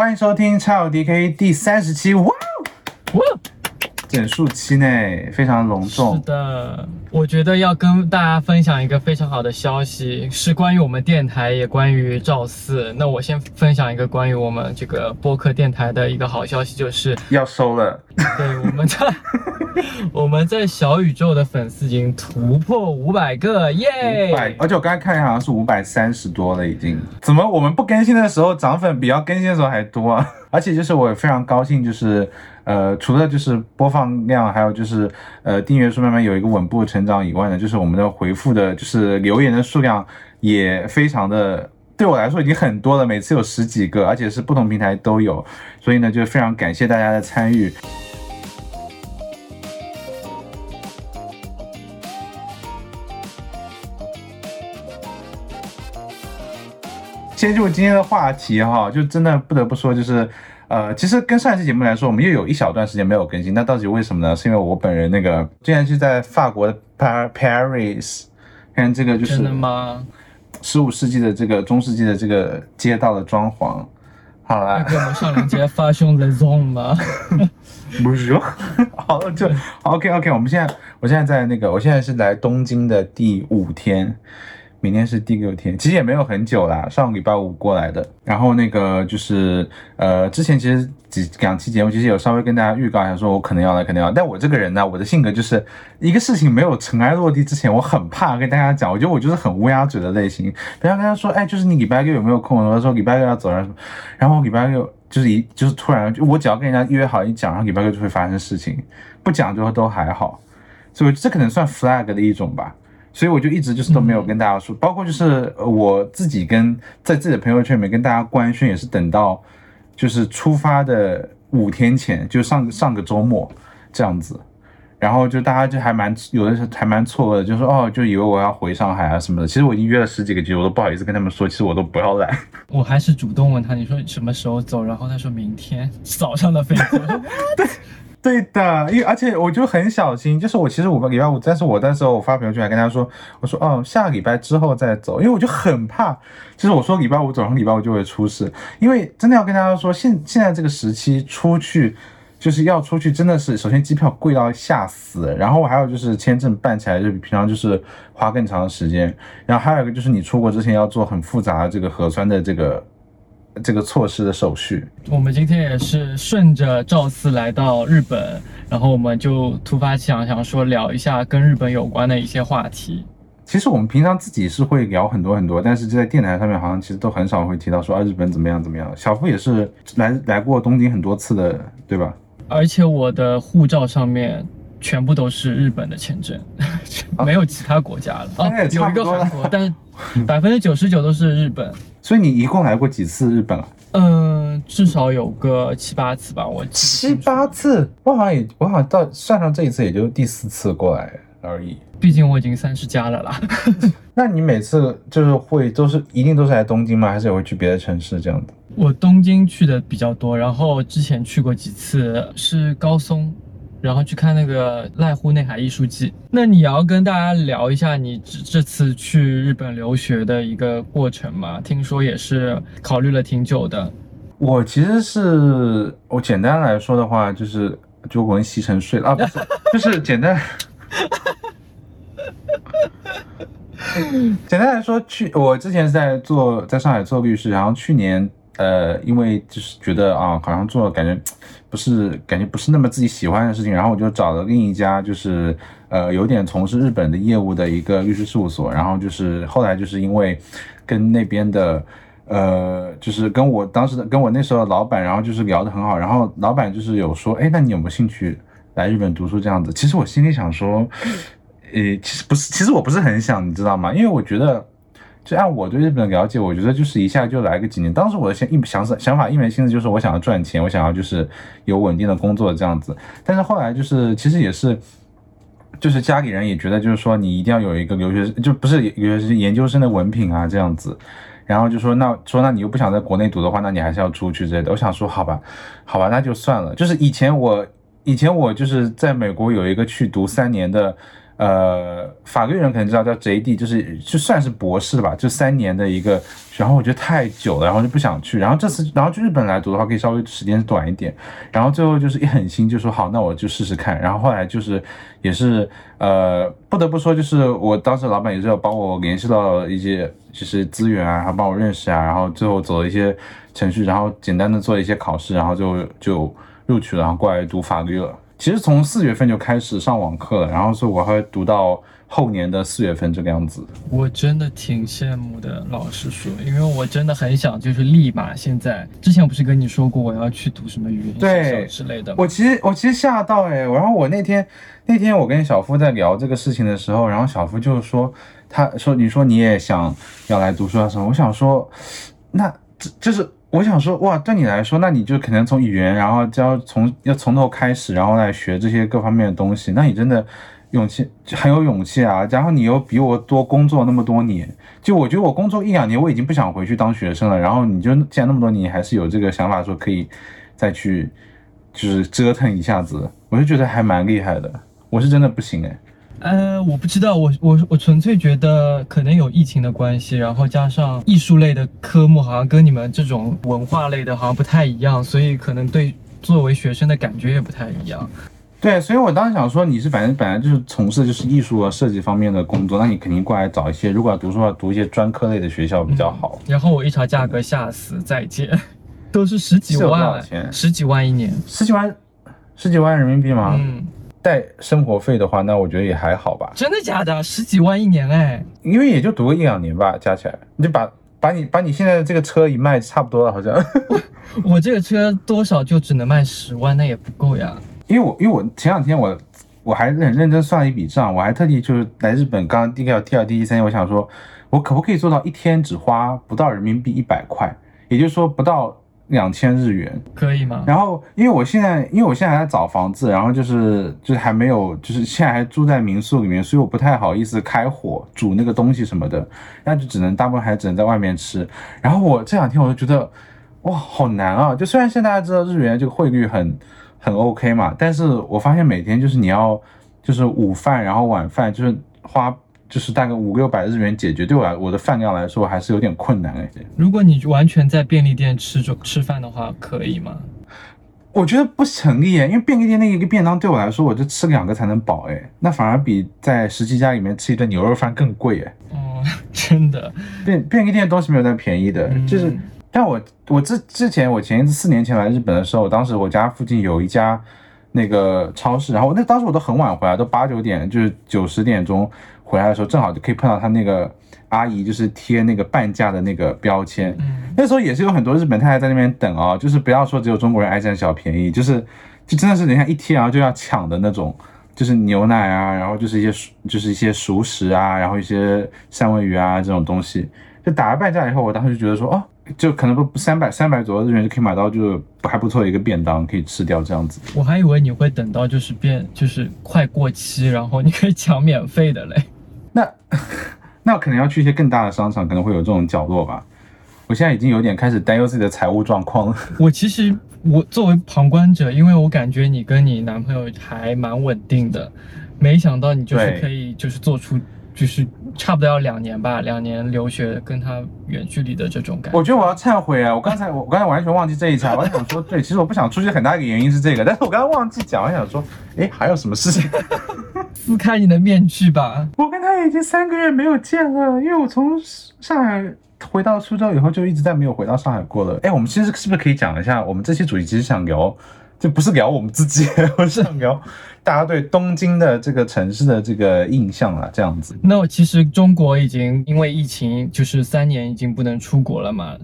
欢迎收听《超 DK》第三十期，哇，哇，整数期内，非常隆重是。的，我觉得要跟大家分享一个非常好的消息，是关于我们电台，也关于赵四。那我先分享一个关于我们这个播客电台的一个好消息，就是要收了，对我们在 我们在小宇宙的粉丝已经突破五百个，耶！五百，而且我刚才看好像是五百三十多了，已经。怎么我们不更新的时候涨粉比要更新的时候还多啊？而且就是我非常高兴，就是呃，除了就是播放量，还有就是呃订阅数慢慢有一个稳步成长以外呢，就是我们的回复的，就是留言的数量也非常的。对我来说已经很多了，每次有十几个，而且是不同平台都有，所以呢，就非常感谢大家的参与。先进入今天的话题哈，就真的不得不说，就是，呃，其实跟上一期节目来说，我们又有一小段时间没有更新，那到底为什么呢？是因为我本人那个之前是在法国的 Par Paris，看这个就是真的吗？十五世纪的这个中世纪的这个街道的装潢，好要啦，给我们上两节发兄 the zone 吗？不是，好了就 OK OK，我们现在我现在在那个，我现在是来东京的第五天。明天是第六天，其实也没有很久啦，上个礼拜五过来的。然后那个就是，呃，之前其实几两期节目其实有稍微跟大家预告一下，说我可能要来，可能要来。但我这个人呢，我的性格就是一个事情没有尘埃落地之前，我很怕跟大家讲，我觉得我就是很乌鸦嘴的类型。不要跟他说，哎，就是你礼拜六有没有空？我说礼拜六要走，然后然后礼拜六就是一就是突然就，我只要跟人家约好一讲，然后礼拜六就会发生事情，不讲就都还好。所以这可能算 flag 的一种吧。所以我就一直就是都没有跟大家说，包括就是呃我自己跟在自己的朋友圈里面跟大家官宣，也是等到就是出发的五天前，就上上个周末这样子，然后就大家就还蛮有的时候还蛮错愕的，就说哦，就以为我要回上海啊什么的。其实我已经约了十几个局，我都不好意思跟他们说，其实我都不要来。我还是主动问他，你说什么时候走？然后他说明天早上的飞机。对对的，因为而且我就很小心，就是我其实我礼拜五，但是我那时候我发朋友圈还跟他说，我说哦下个礼拜之后再走，因为我就很怕，就是我说礼拜五走，上礼拜五就会出事，因为真的要跟大家说，现现在这个时期出去就是要出去，真的是首先机票贵到吓死，然后还有就是签证办起来就比平常就是花更长的时间，然后还有一个就是你出国之前要做很复杂的这个核酸的这个这个措施的手续，我们今天也是顺着赵四来到日本，然后我们就突发奇想，想说聊一下跟日本有关的一些话题。其实我们平常自己是会聊很多很多，但是就在电台上面好像其实都很少会提到说啊日本怎么样怎么样。小付也是来来过东京很多次的，对吧？而且我的护照上面全部都是日本的签证，没有其他国家了。哦那也，差有一个韩国，但百分之九十九都是日本。所以你一共来过几次日本啊？嗯，至少有个七八次吧，我七八次，我好像也我好像到算上这一次也就第四次过来而已。毕竟我已经三十加了啦。那你每次就是会都是一定都是来东京吗？还是也会去别的城市这样子？我东京去的比较多，然后之前去过几次是高松，然后去看那个濑户内海艺术季。那你要跟大家聊一下你这这次去日本留学的一个过程吗？听说也是考虑了挺久的。我其实是我简单来说的话，就是就我跟西城睡了啊，不是，就是简单。简单来说，去我之前是在做在上海做律师，然后去年呃，因为就是觉得啊，好像做感觉不是感觉不是那么自己喜欢的事情，然后我就找了另一家就是呃有点从事日本的业务的一个律师事务所，然后就是后来就是因为跟那边的。呃，就是跟我当时的跟我那时候的老板，然后就是聊得很好，然后老板就是有说，哎，那你有没有兴趣来日本读书这样子？其实我心里想说，呃，其实不是，其实我不是很想，你知道吗？因为我觉得，就按我对日本的了解，我觉得就是一下就来个几年。当时我的想一想想法一门心思就是我想要赚钱，我想要就是有稳定的工作这样子。但是后来就是其实也是。就是家里人也觉得，就是说你一定要有一个留学，就不是留学研究生的文凭啊，这样子。然后就说那说那你又不想在国内读的话，那你还是要出去之类的。我想说好吧，好吧，那就算了。就是以前我以前我就是在美国有一个去读三年的呃，法律人可能知道叫 JD，就是就算是博士吧，就三年的一个。然后我觉得太久了，然后就不想去。然后这次，然后去日本来读的话，可以稍微时间短一点。然后最后就是一狠心，就说好，那我就试试看。然后后来就是也是呃，不得不说，就是我当时老板也是要帮我联系到一些就是资源啊，还帮我认识啊。然后最后走了一些程序，然后简单的做一些考试，然后就就录取了，然后过来读法律了。其实从四月份就开始上网课了，然后所以我会读到。后年的四月份这个样子，我真的挺羡慕的。老实说，因为我真的很想，就是立马现在。之前我不是跟你说过我要去读什么语言学校之类的。我其实我其实吓到哎，然后我那天那天我跟小夫在聊这个事情的时候，然后小夫就说，他说你说你也想要来读书啊什么？我想说，那这就是我想说哇，对你来说，那你就可能从语言，然后就要从要从头开始，然后来学这些各方面的东西，那你真的。勇气很有勇气啊，然后你又比我多工作那么多年，就我觉得我工作一两年我已经不想回去当学生了，然后你就既然那么多年还是有这个想法说可以再去就是折腾一下子，我就觉得还蛮厉害的。我是真的不行哎。呃，我不知道，我我我纯粹觉得可能有疫情的关系，然后加上艺术类的科目好像跟你们这种文化类的好像不太一样，所以可能对作为学生的感觉也不太一样。对，所以我当时想说，你是反正本来就是从事就是艺术和设计方面的工作，那你肯定过来找一些，如果要读书的话，读一些专科类的学校比较好。然后我一查价格，吓死，再见，都是十几万，十几万一年，十几万，十几万人民币吗？嗯，带生活费的话，那我觉得也还好吧。真的假的？十几万一年哎？因为也就读个一两年吧，加起来，你就把把你把你现在的这个车一卖，差不多了，好像。我这个车多少就只能卖十万，那也不够呀。因为我因为我前两天我我还很认真算了一笔账，我还特地就是来日本，刚刚第二、第二、第三天，我想说，我可不可以做到一天只花不到人民币一百块，也就是说不到两千日元，可以吗？然后因为我现在因为我现在还在找房子，然后就是就是还没有，就是现在还住在民宿里面，所以我不太好意思开火煮那个东西什么的，那就只能大部分还只能在外面吃。然后我这两天我就觉得哇，好难啊！就虽然现在大家知道日元这个汇率很。很 OK 嘛，但是我发现每天就是你要，就是午饭，然后晚饭，就是花就是大概五六百日元解决，对我来我的饭量来说还是有点困难哎。如果你完全在便利店吃着吃饭的话，可以吗？我觉得不成立哎，因为便利店那一个便当对我来说，我就吃两个才能饱哎，那反而比在十七家里面吃一顿牛肉饭更贵哎。哦，真的，便便利店的东西没有那么便宜的，就是。但我我之之前我前一次四年前来日本的时候，当时我家附近有一家那个超市，然后那当时我都很晚回来，都八九点，就是九十点钟回来的时候，正好就可以碰到他那个阿姨，就是贴那个半价的那个标签。嗯那时候也是有很多日本太太在那边等哦，就是不要说只有中国人爱占小便宜，就是就真的是人家一贴然后就要抢的那种，就是牛奶啊，然后就是一些就是一些熟食啊，然后一些三文鱼啊这种东西，就打了半价以后，我当时就觉得说哦。就可能不三百三百左右日元就可以买到，就还不错的一个便当，可以吃掉这样子。我还以为你会等到就是变就是快过期，然后你可以抢免费的嘞。那 那可能要去一些更大的商场，可能会有这种角落吧。我现在已经有点开始担忧自己的财务状况了。我其实我作为旁观者，因为我感觉你跟你男朋友还蛮稳定的，没想到你就是可以就是做出。就是差不多要两年吧，两年留学跟他远距离的这种感觉。我觉得我要忏悔啊！我刚才我刚才完全忘记这一茬，我还想 说，对，其实我不想出去很大一个原因是这个，但是我刚刚忘记讲，我想说，哎，还有什么事情？撕开你的面具吧！我跟他已经三个月没有见了，因为我从上海回到苏州以后就一直在没有回到上海过了。哎，我们其实是不是可以讲一下，我们这期主题其实想聊。就不是聊我们自己，我是想聊大家对东京的这个城市的这个印象啊，这样子。那其实中国已经因为疫情，就是三年已经不能出国了嘛。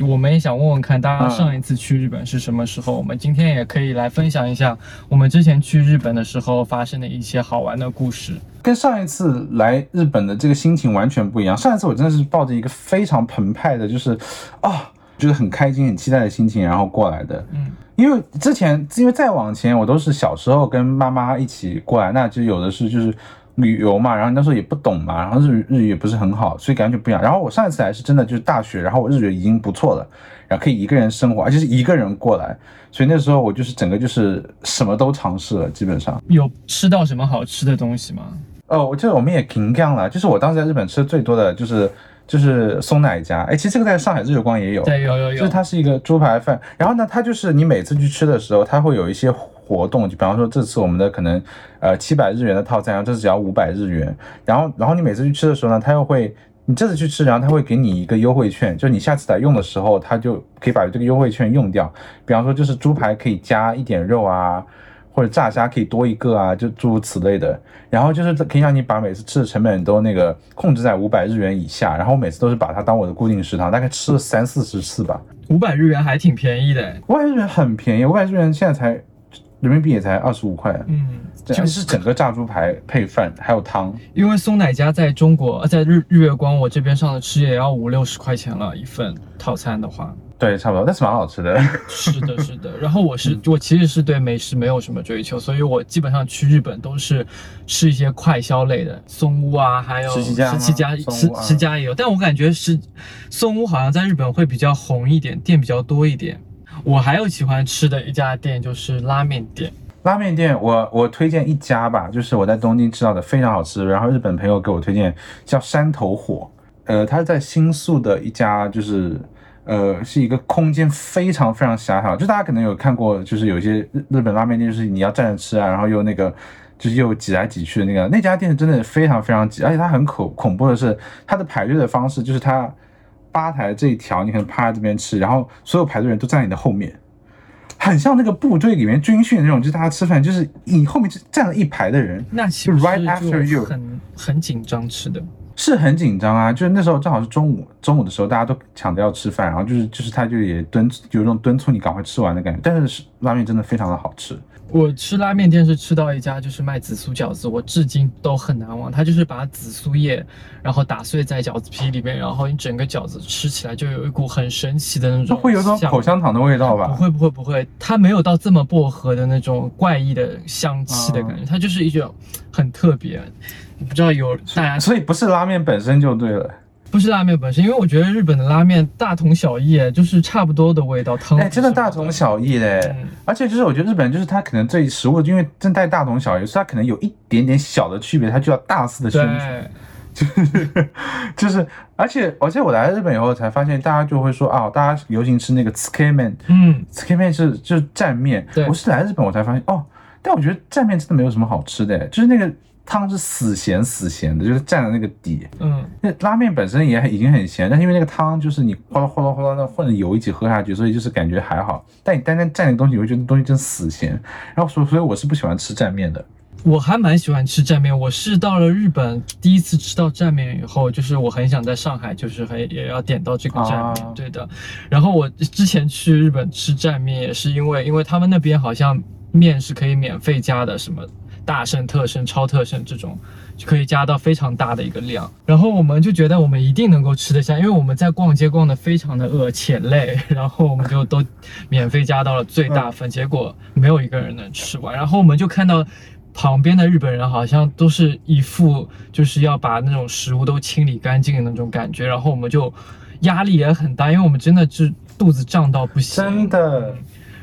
我们也想问问看，大家上一次去日本是什么时候？我们今天也可以来分享一下我们之前去日本的时候发生的一些好玩的故事。跟上一次来日本的这个心情完全不一样。上一次我真的是抱着一个非常澎湃的，就是啊，就是很开心、很期待的心情，然后过来的。嗯。因为之前，因为再往前，我都是小时候跟妈妈一起过来，那就有的是就是旅游嘛，然后那时候也不懂嘛，然后日日语也不是很好，所以感觉不一样。然后我上一次来是真的就是大学，然后我日语已经不错了，然后可以一个人生活，而且是一个人过来，所以那时候我就是整个就是什么都尝试了，基本上。有吃到什么好吃的东西吗？哦，我记得我们也停干了，就是我当时在日本吃的最多的就是就是松奶家，哎，其实这个在上海日月光也有，对，有有有，就是它是一个猪排饭，然后呢，它就是你每次去吃的时候，它会有一些活动，就比方说这次我们的可能呃七百日元的套餐，然后这次只要五百日元，然后然后你每次去吃的时候呢，它又会你这次去吃，然后他会给你一个优惠券，就你下次来用的时候，他就可以把这个优惠券用掉，比方说就是猪排可以加一点肉啊。或者炸虾可以多一个啊，就诸如此类的。然后就是可以让你把每次吃的成本都那个控制在五百日元以下。然后我每次都是把它当我的固定食堂，大概吃了三四十次吧。五百日元还挺便宜的，五百日元很便宜，五百日元现在才人民币也才二十五块。嗯，就是整个炸猪排配饭还有汤。因为松奶家在中国，在日日月光我这边上的吃也要五六十块钱了一份套餐的话。对，差不多，但是蛮好吃的。是的，是的。然后我是我其实是对美食没有什么追求，所以我基本上去日本都是吃一些快消类的，松屋啊，还有十七家，十七家，十十家也有。但我感觉是松屋好像在日本会比较红一点，店比较多一点。我还有喜欢吃的一家店就是拉面店，拉面店我我推荐一家吧，就是我在东京吃到的非常好吃，然后日本朋友给我推荐叫山头火，呃，它是在新宿的一家就是。呃，是一个空间非常非常狭小，就大家可能有看过，就是有些日日本拉面店，就是你要站着吃啊，然后又那个，就是又挤来挤去的那个，那家店真的非常非常挤，而且它很恐恐怖的是，它的排队的方式就是它吧台这一条，你可能趴在这边吃，然后所有排队人都站在你的后面，很像那个部队里面军训那种，就是大家吃饭就是你后面站了一排的人，那就 right after you，很很紧张吃的。是很紧张啊，就是那时候正好是中午，中午的时候大家都抢着要吃饭，然后就是就是他就也敦有种敦促你赶快吃完的感觉。但是拉面真的非常的好吃。我吃拉面店是吃到一家就是卖紫苏饺子，我至今都很难忘。他就是把紫苏叶然后打碎在饺子皮里面，然后你整个饺子吃起来就有一股很神奇的那种，会有种口香糖的味道吧？不会不会不会，它没有到这么薄荷的那种怪异的香气的感觉，它就是一种很特别。不知道有大家，所以不是拉面本身就对了，不是拉面本身，因为我觉得日本的拉面大同小异，就是差不多的味道，汤。哎真的大同小异嘞，而且就是我觉得日本就是它可能这食物因为真带大同小异，所以它可能有一点点小的区别，它就要大肆的宣传，就是 就是，而且而且我来日本以后才发现，大家就会说啊，大家流行吃那个 tsuke 面，嗯，tsuke 面是就是蘸面，我是来日本我才发现哦，但我觉得蘸面真的没有什么好吃的，就是那个。汤是死咸死咸的，就是蘸的那个底。嗯，那拉面本身也已经很咸，但是因为那个汤就是你哗啦哗啦哗啦的混着油一起喝下去，所以就是感觉还好。但你单单蘸那个东西，你会觉得东西真死咸。然后所所以我是不喜欢吃蘸面的。我还蛮喜欢吃蘸面，我是到了日本第一次吃到蘸面以后，就是我很想在上海，就是还也要点到这个蘸面。对的。然后我之前去日本吃蘸面也是因为，因为他们那边好像面是可以免费加的，什么。大盛、特盛、超特盛这种就可以加到非常大的一个量，然后我们就觉得我们一定能够吃得下，因为我们在逛街逛得非常的饿且累，然后我们就都免费加到了最大份，结果没有一个人能吃完，然后我们就看到旁边的日本人好像都是一副就是要把那种食物都清理干净的那种感觉，然后我们就压力也很大，因为我们真的是肚子胀到不行，真的。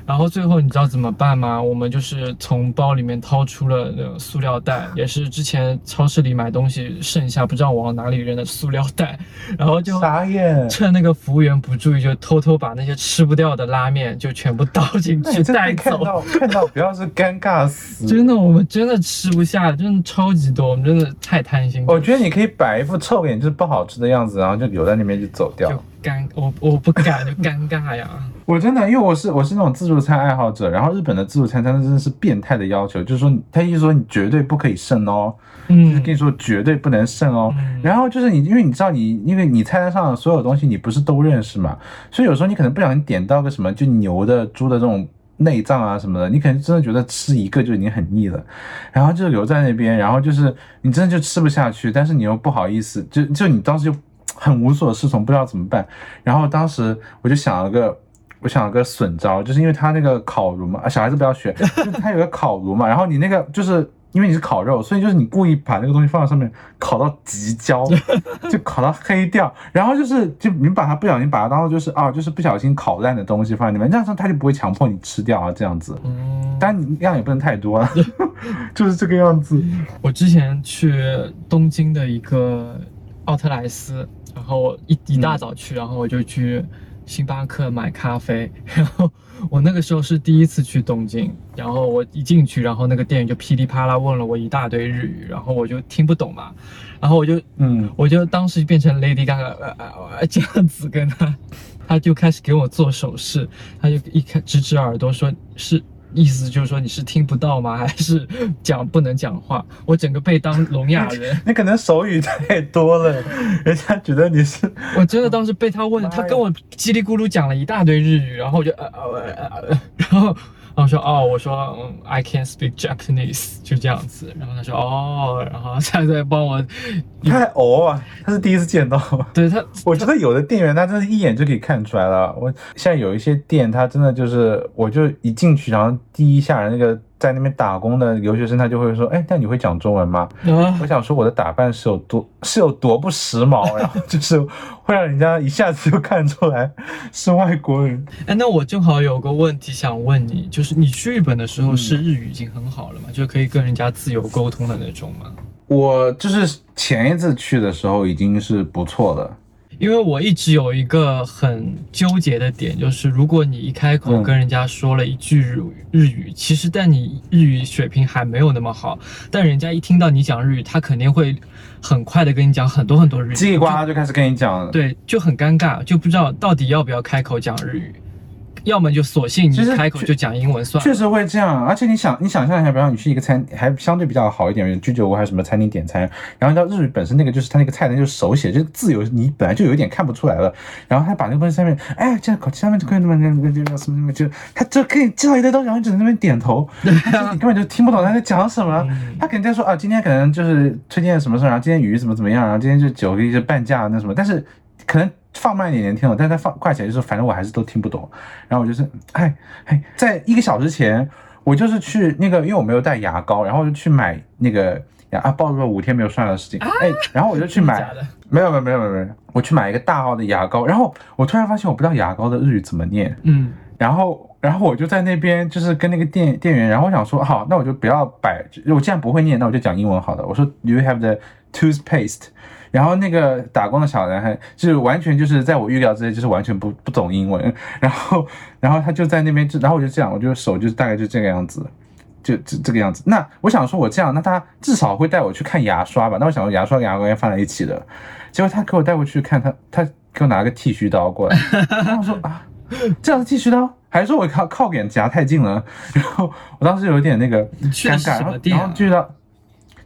然后最后你知道怎么办吗？我们就是从包里面掏出了那个塑料袋，也是之前超市里买东西剩下不知道往哪里扔的塑料袋，然后就 傻眼，趁那个服务员不注意，就偷偷把那些吃不掉的拉面就全部倒进去带走。看到看到，不要是尴尬死。真的，我们真的吃不下，真的超级多，我们真的太贪心。我觉得你可以摆一副臭脸，就是不好吃的样子，然后就留在那边就走掉。就尴，我我不敢，就尴尬呀。我真的，因为我是我是那种自助餐爱好者，然后日本的自助餐真的真的是变态的要求，就是说他意思说你绝对不可以剩哦，嗯，就是跟你说绝对不能剩哦。然后就是你，因为你知道你，因为你菜单上的所有东西你不是都认识嘛，所以有时候你可能不小心点到个什么就牛的、猪的这种内脏啊什么的，你可能真的觉得吃一个就已经很腻了，然后就留在那边，然后就是你真的就吃不下去，但是你又不好意思，就就你当时就。很无所适从，不知道怎么办。然后当时我就想了个，我想了个损招，就是因为他那个烤炉嘛，啊，小孩子不要学，就是他有个烤炉嘛。然后你那个就是因为你是烤肉，所以就是你故意把那个东西放在上面烤到极焦，就烤到黑掉，然后就是就你把它不小心把它当做就是啊就是不小心烤烂的东西放在里面，这样子它就不会强迫你吃掉啊这样子，嗯，但你量也不能太多了，就是这个样子。我之前去东京的一个奥特莱斯，然后一一大早去，然后我就去星巴克买咖啡，然后我那个时候是第一次去东京，然后我一进去，然后那个店员就噼里啪啦问了我一大堆日语，然后我就听不懂嘛，然后我就嗯，我就当时变成 Lady Gaga 呃呃呃 这样子跟他，他就开始给我做手势，他就一开指指耳朵说是。意思就是说你是听不到吗？还是讲不能讲话？我整个被当聋哑人，你可能手语太多了，人家觉得你是 我真的当时被他问，他跟我叽里咕噜讲了一大堆日语，然后我就呃呃呃呃，然后然后说哦，我说嗯，I can speak Japanese，就这样子，然后他说哦，然后他在帮我，太哦啊，他是第一次见到。对他 我觉得有的店员他真的一眼就可以看出来了。我现在有一些店，他真的就是，我就一进去，然后第一下那个在那边打工的留学生，他就会说，哎，那你会讲中文吗？啊我想说我的打扮是有多是有多不时髦，然 后就是会让人家一下子就看出来是外国人。哎，那我正好有个问题想问你，就是你去日本的时候嗯是日语已经很好了吗？就可以跟人家自由沟通的那种吗？我就是前一次去的时候已经是不错了。因为我一直有一个很纠结的点，就是如果你一开口嗯跟人家说了一句日语，日语，其实但你日语水平还没有那么好，但人家一听到你讲日语，他肯定会很快的跟你讲很多很多日语，叽里呱啦就开始跟你讲了。对，就很尴尬，就不知道到底要不要开口讲日语，要么就索性你开口就讲英文算了。确实会这样，而且你想，你想象一下，比方你去一个餐，还相对比较好一点，居酒屋还是什么餐厅点餐，然后你知道日语本身那个就是他那个菜单就是手写，就是字有你本来就有一点看不出来了，然后他把那个东西上面，哎，这样口上面就可以那么那那那什么什么，就他就可以介绍一堆东西，然后你只能在那边点头，你根本就听不懂他在讲什么。嗯他肯定在说啊，今天可能就是推荐什么事儿，然后今天鱼怎么怎么样，然后今天就酒一些半价那什么，但是可能放慢一点点听懂，但是他放快起来就是反正我还是都听不懂。然后我就是，哎哎，在一个小时前，我就是去那个，因为我没有带牙膏，然后我就去买那个牙啊，暴露了五天没有刷牙的事情，哎，然后我就去买没有没有没有没有没有，我去买一个大号的牙膏，然后我突然发现我不知道牙膏的日语怎么念，嗯，然后，然后我就在那边就是跟那个店店员，然后我想说，好，那我就不要摆，我既然不会念，那我就讲英文好了。我说，Do you have the toothpaste？然后那个打工的小男孩就是完全就是在我预料之内，就是完全不不懂英文。然后，然后他就在那边，就然后我就这样，我就手就大概就这个样子。就这这个样子，那我想说，我这样，那他至少会带我去看牙刷吧？那我想说，牙刷跟牙膏应该放在一起的。结果他给我带过去看，他他给我拿个剃须刀过来，然后我说啊，这样是剃须刀，还是说我靠靠脸夹太近了？然后我当时有点那个尴尬，然后就到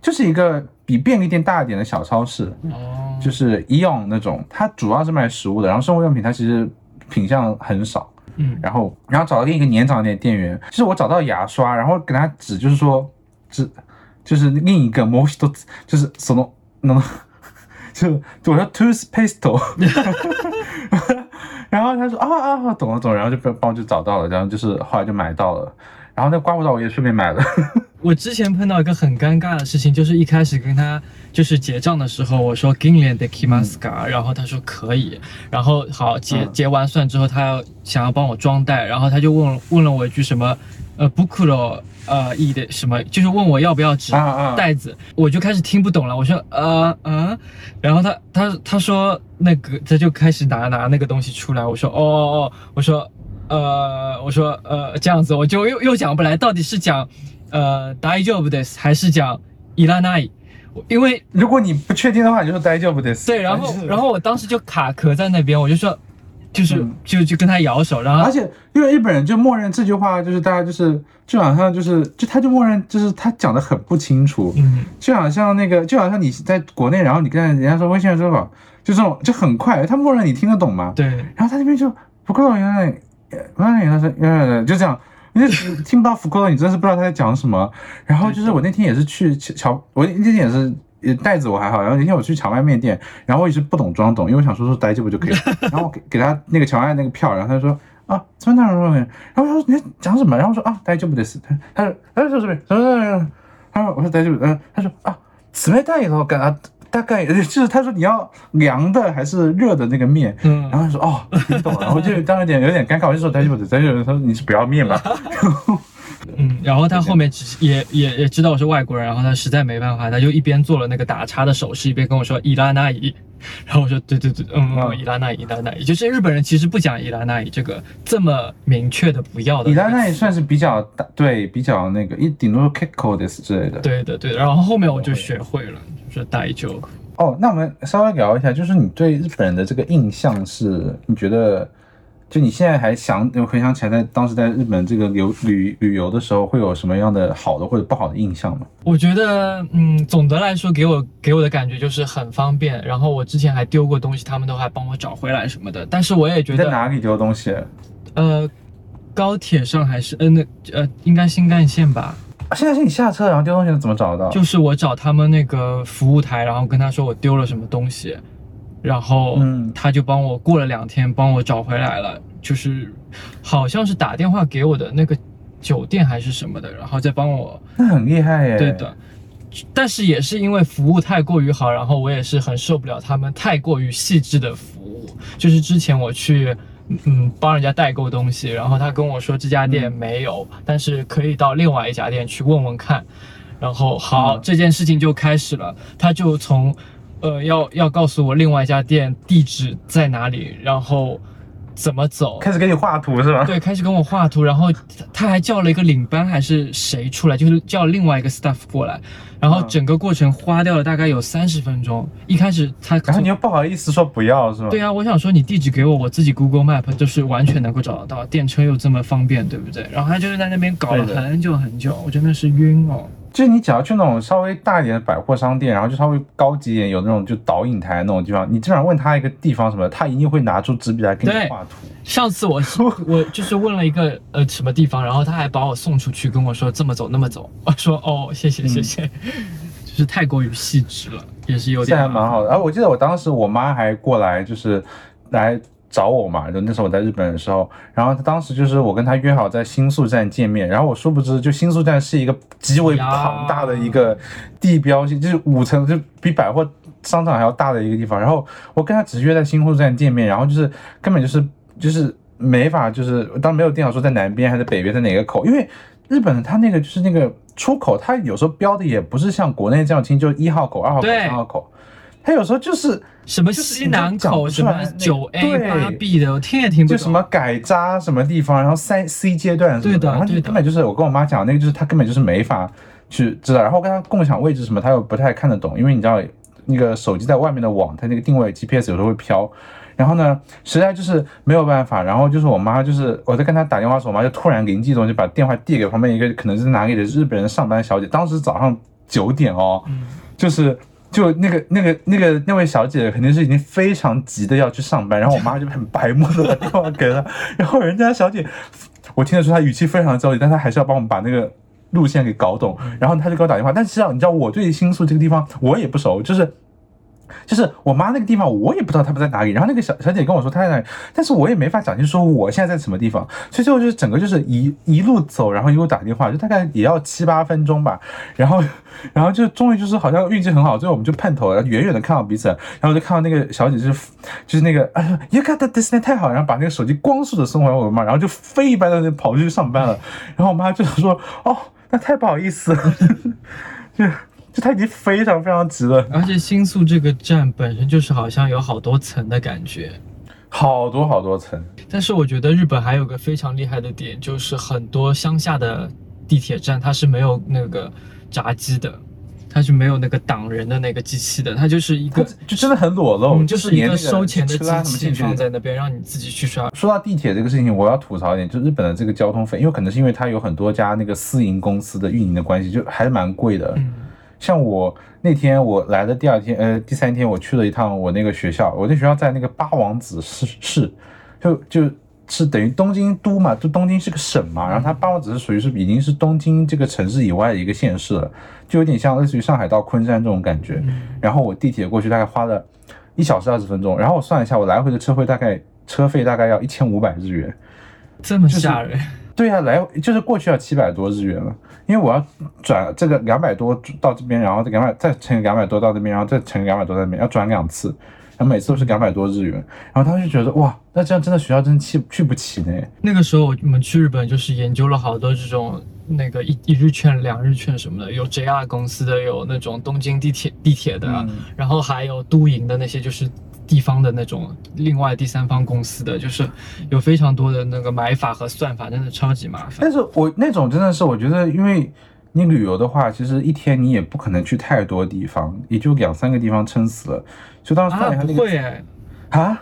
就是一个比便利店大一点的小超市，哦，就是 Eon 那种，它主要是卖食物的，然后生活用品它其实品相很少。嗯，然后然后找到另一个年长一点的店员，其实我找到牙刷，然后给他指，就是说指就是另一个模都就是什么能。就就我说 toothpaste，然后他说啊啊懂了懂了，然后就帮帮我就找到了，然后就是后来就买到了，然后那刮胡刀我也顺便买了，我之前碰到一个很尴尬的事情，就是一开始跟他就是结账的时候，我说 Ginlian de Kimaska，、然后他说可以，然后好结嗯。结完算之后，他要想要帮我装袋，然后他就问问了我一句什么呃 bukuro 呃 e 的什么，就是问我要不要纸袋子，我就开始听不懂了，我说呃嗯，然后他他他说那个他就开始拿拿那个东西出来，我说哦哦哦，我说呃我说呃这样子，我就又又讲不来，到底是讲呃大丈夫です还是讲いらない？我因为如果你不确定的话，你就说大丈夫です。对，然后就是然后我当时就卡壳在那边，我就说就是、嗯就就跟他摇手，然后而且因为日本人就默认这句话，就是大家就是就好像就是就他就默认就是他讲的很不清楚，嗯就好像那个就好像你在国内，然后你跟人家说微信支付宝，就这种就很快，他默认你听得懂吗？对然后他那边就不够原来 原来他说原来就这样。你就听不到福克洛，你真的是不知道他在讲什么。然后就是我那天也是去荞，我那天也是呃袋子我还好，然后那天我去荞麦面店，然后我也是不懂装懂，因为我想说说待这不就可以了。然后我给给他那个荞麦那个票，然后他就说啊怎么那然后然后我说你在讲什么？然后我说啊待这不得死，他他说他说这边什么什么什么， 他说我说大丈夫，嗯，他说啊，冷たいのかな。 大概就是他说你要凉的还是热的那个面，嗯。然后他说哦，听懂了，然后就当时有点有点尴尬，我就说大丈夫，大丈夫，他说你是不要面吧，嗯，然后他后面也也也知道我是外国人，然后他实在没办法，他就一边做了那个打叉的手势，一边跟我说伊拉那伊，然后我说对对对，嗯，伊拉那伊，伊拉那伊，就是日本人其实不讲伊拉那伊这个这么明确的不要的伊拉那伊算是比较大，对，比较那个一顶多 Kiko 的之类的。对的对的，然后后面我就学会了，就是带就。哦，那我们稍微聊一下，就是你对日本人的这个印象是，你觉得，就你现在还想回想起来，在当时在日本这个游旅旅游的时候，会有什么样的好的或者不好的印象吗？我觉得，嗯，总的来说给我给我的感觉就是很方便。然后我之前还丢过东西，他们都还帮我找回来什么的。但是我也觉得，在哪里丢东西？呃，高铁上还是呃那呃应该新干线吧，啊现在是你下车然后丢东西，怎么找得到？就是我找他们那个服务台，然后跟他说我丢了什么东西，然后嗯他就帮我过了两天帮我找回来了，就是好像是打电话给我的那个酒店还是什么的，然后再帮我那很厉害耶。对的，但是也是因为服务太过于好，然后我也是很受不了他们太过于细致的服务。就是之前我去，嗯，帮人家代购东西，然后他跟我说这家店没有，但是可以到另外一家店去问问看。然后好，嗯这件事情就开始了，他就从，呃，要要告诉我另外一家店地址在哪里，然后怎么走，开始给你画图是吧？对，开始跟我画图，然后他还叫了一个领班还是谁出来，就是叫另外一个 staff 过来，然后嗯整个过程花掉了大概有三十分钟。一开始他然后你又不好意思说不要是吧？对啊，我想说你地址给我，我自己 Google Map 就是完全能够找得到，电车又这么方便，对不对？然后他就是在那边搞了很久很久，我真的是晕哦。就是你只要去那种稍微大一点的百货商店，然后就稍微高级一点，有那种就导引台那种地方，你基本上问他一个地方什么的，他一定会拿出纸笔来给你画图。上次我 我就是问了一个呃什么地方，然后他还把我送出去，跟我说这么走那么走。我说哦，谢谢谢谢，就是太过于细致了，也是有点这点还蛮好的。然后我记得我当时我妈还过来，就是来找我嘛，就那时候我在日本的时候，然后他当时就是我跟他约好在新宿站见面，然后我殊不知就新宿站是一个极为庞大的一个地标性，就是五层，就比百货商场还要大的一个地方。然后我跟他只约在新宿站见面，然后就是根本就是就是没法，就是当没有定好说在南边还是北边，在哪个口，因为日本的它那个就是那个出口，它有时候标的也不是像国内这样清，就一号口、二号口、对三号口，它有时候就是什么西南口，什么九 A 对八 B 的，我听也听不懂。就什么改扎什么地方，然后三 C 阶段什么对的然后根本就是我跟我妈讲，那个就是她根本就是没法去知道，然后跟她共享位置什么，她又不太看得懂，因为你知道那个手机在外面的网，它那个定位 GPS 有时候会飘。然后呢，实在就是没有办法，然后就是我妈，就是我在跟她打电话的时候，我妈就突然灵机一动，就把电话递给旁边一个可能是哪里的日本人上班小姐，当时早上九点哦，嗯就是就那个那个那个那位小姐肯定是已经非常急的要去上班，然后我妈就很白目的把电话给她，然后人家小姐，我听得出她语气非常的焦急，但她还是要帮我们把那个路线给搞懂，然后她就给我打电话，但实际上，你知道我对新宿这个地方我也不熟，就是。就是我妈那个地方，我也不知道她们在哪里。然后那个小小姐跟我说她在哪里，但是我也没法讲清楚说我现在在什么地方。所以最后就是整个就是一一路走，然后一路打电话，就大概也要七八分钟吧。然后，然后就终于就是好像运气很好，最后我们就碰头了，远远的看到彼此，然后就看到那个小姐就是就是那个 哎呀，看到 Disney 太好，然后把那个手机光速的送回我妈，然后就飞一般的跑出去上班了。然后我妈就说哦，那太不好意思了，就就她已经非常非常值了。而且新宿这个站本身就是好像有好多层的感觉。好多好多层，但是我觉得日本还有个非常厉害的点，就是很多乡下的地铁站它是没有那个闸机的，它是没有那个挡人的那个机器的，它就是一个。就真的很裸露，嗯，就是一个收钱的机器放在那边，让你自己去刷。说到地铁这个事情，我要吐槽一点，就日本的这个交通费，因为可能是因为它有很多家那个私营公司的运营的关系，就还是蛮贵的。嗯，像我那天我来的第二天，呃，第三天我去了一趟我那个学校，我那学校在那个八王子市市，就就是等于东京都嘛，就东京是个省嘛，然后它八王子是属于是已经是东京这个城市以外的一个县市了，就有点像类似于上海到昆山这种感觉。然后我地铁过去大概花了一小时二十分钟，然后我算一下，我来回的车费大概车费大概要一千五百日元。这么吓人。对呀、来就是过去要七百多日元了，因为我要转这个两百多到这边，然后再两百再乘以两百多到这边，然后再乘以两百多到那边，要转两次，然后每次都是两百多日元，然后他就觉得哇，那这样真的学校真去去不起呢。那个时候我们去日本就是研究了好多这种那个一一日券、两日券什么的，有 JR 公司的，有那种东京地铁地铁的，嗯然后还有都营的那些就是地方的那种另外第三方公司的，就是有非常多的那个买法和算法，真的超级麻烦。但是我那种真的是，我觉得，因为你旅游的话，其实一天你也不可能去太多地方，也就两三个地方撑死了。就当时算啊，了一下那个不会哎，啊，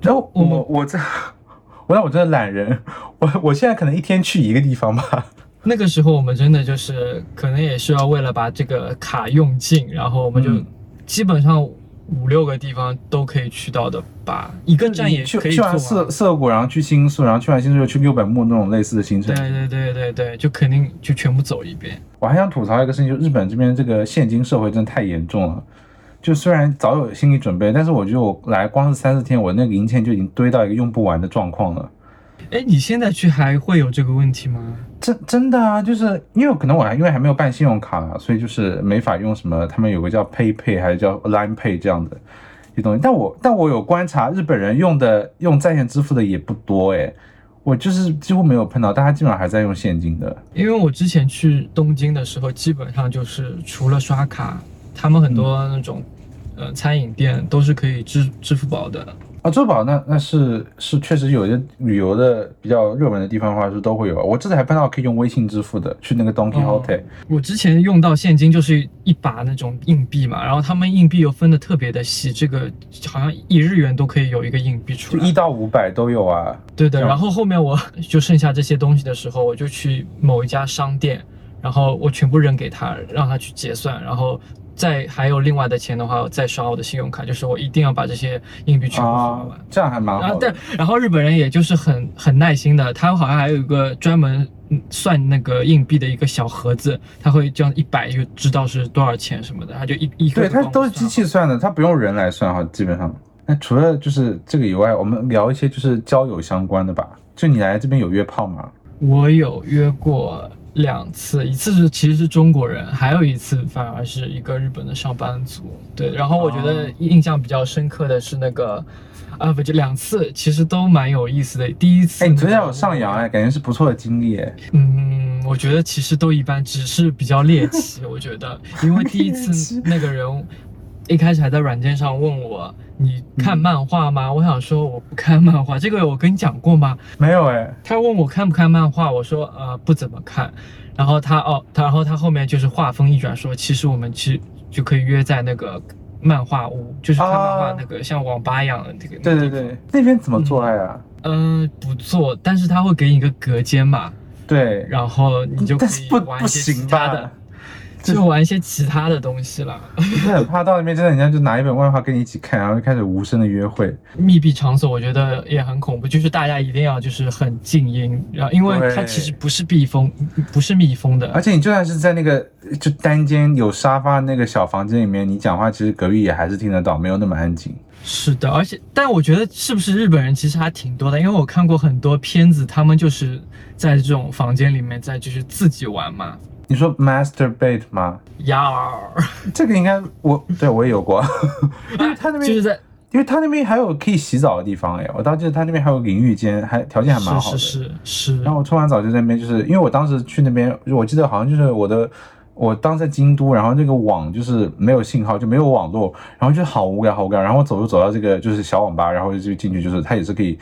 然后我们我我这，我让我真的懒人，我我现在可能一天去一个地方吧。那个时候我们真的就是可能也是要为了把这个卡用尽，然后我们就嗯基本上五六个地方都可以去到的吧，一个站也去可以去完涩。涩谷，然后去新宿，然后去完新宿又去六本木那种类似的行程对。对对对对，就肯定就全部走一遍。我还想吐槽一个事情，就日本这边这个现金社会真的太严重了。就虽然早有心理准备，但是我觉得我来光是三四天，我那个银钱就已经堆到一个用不完的状况了。哎，你现在去还会有这个问题吗？真真的啊，就是因为可能我还因为还没有办信用卡，所以就是没法用什么，他们有个叫 PayPay 还是叫 Line Pay 这样的一些东西。但我但我有观察，日本人用的用在线支付的也不多诶，我就是几乎没有碰到，大家基本上还在用现金的。因为我之前去东京的时候，基本上就是除了刷卡，他们很多那种、呃餐饮店都是可以支支付宝的。啊，支付宝那那是是确实有些旅游的比较热门的地方的话是都会有。我这次还碰到可以用微信支付的，去那个 Donkey Hotel、我之前用到现金就是一把那种硬币嘛，然后他们硬币又分的特别的细，这个好像一日元都可以有一个硬币出来。就一到五百都有啊。对的，然后后面我就剩下这些东西的时候，我就去某一家商店，然后我全部扔给他，让他去结算，然后再还有另外的钱的话，我再刷我的信用卡，就是我一定要把这些硬币全部花啊完。，这样还蛮然后好的但。然后日本人也就是很很耐心的，他好像还有一个专门嗯算那个硬币的一个小盒子，他会这样一摆就知道是多少钱什么的，他就一一个对，他都是机器算的，他不用人来算哈，基本上。那除了就是这个以外，我们聊一些就是交友相关的吧。就你来这边有约炮吗？我有约过两次，一次是其实是中国人，还有一次反而是一个日本的上班族。对，然后我觉得哦印象比较深刻的是那个，啊不就两次，其实都蛮有意思的。第一次，哎，你昨天有上扬哎，感觉是不错的经历哎。嗯，我觉得其实都一般，只是比较猎奇。我觉得，因为第一次 那个人一开始还在软件上问我你看漫画吗？我想说我不看漫画，这个我跟你讲过吗？没有哎，他问我看不看漫画，我说呃不怎么看。然后他哦，他然后他后面就是话锋一转说，其实我们去就可以约在那个漫画屋，就是看漫画啊那个、像网吧一样的这个。对对对，那边怎么做爱啊？嗯、不做，但是他会给你一个隔间嘛，对，然后你就可以玩一些其行他的吧？，就玩一些其他的东西了。你很怕到那边真的人家就拿一本漫画跟你一起看，然后就开始无声的约会。密闭场所我觉得也很恐怖，就是大家一定要就是很静音，然后因为它其实不是密封，不是密封的，而且你就算是在那个就单间有沙发那个小房间里面，你讲话其实隔壁也还是听得到，没有那么安静。是的，而且但我觉得是不是日本人其实还挺多的，因为我看过很多片子，他们就是在这种房间里面在就是自己玩嘛。你说 masturbate 吗？呀儿，这个应该我 对我也有过，因为他那边就是在因为他那边还有可以洗澡的地方哎，我当时记得他那边还有淋浴间，还条件还蛮好的。是是是是然后我冲完澡就在那边，就是因为我当时去那边，我记得好像就是我的，我当时在京都，然后那个网就是没有信号，就没有网络，然后就好无聊，好无聊。然后我走就走到这个就是小网吧，然后就进去，就是它也是可以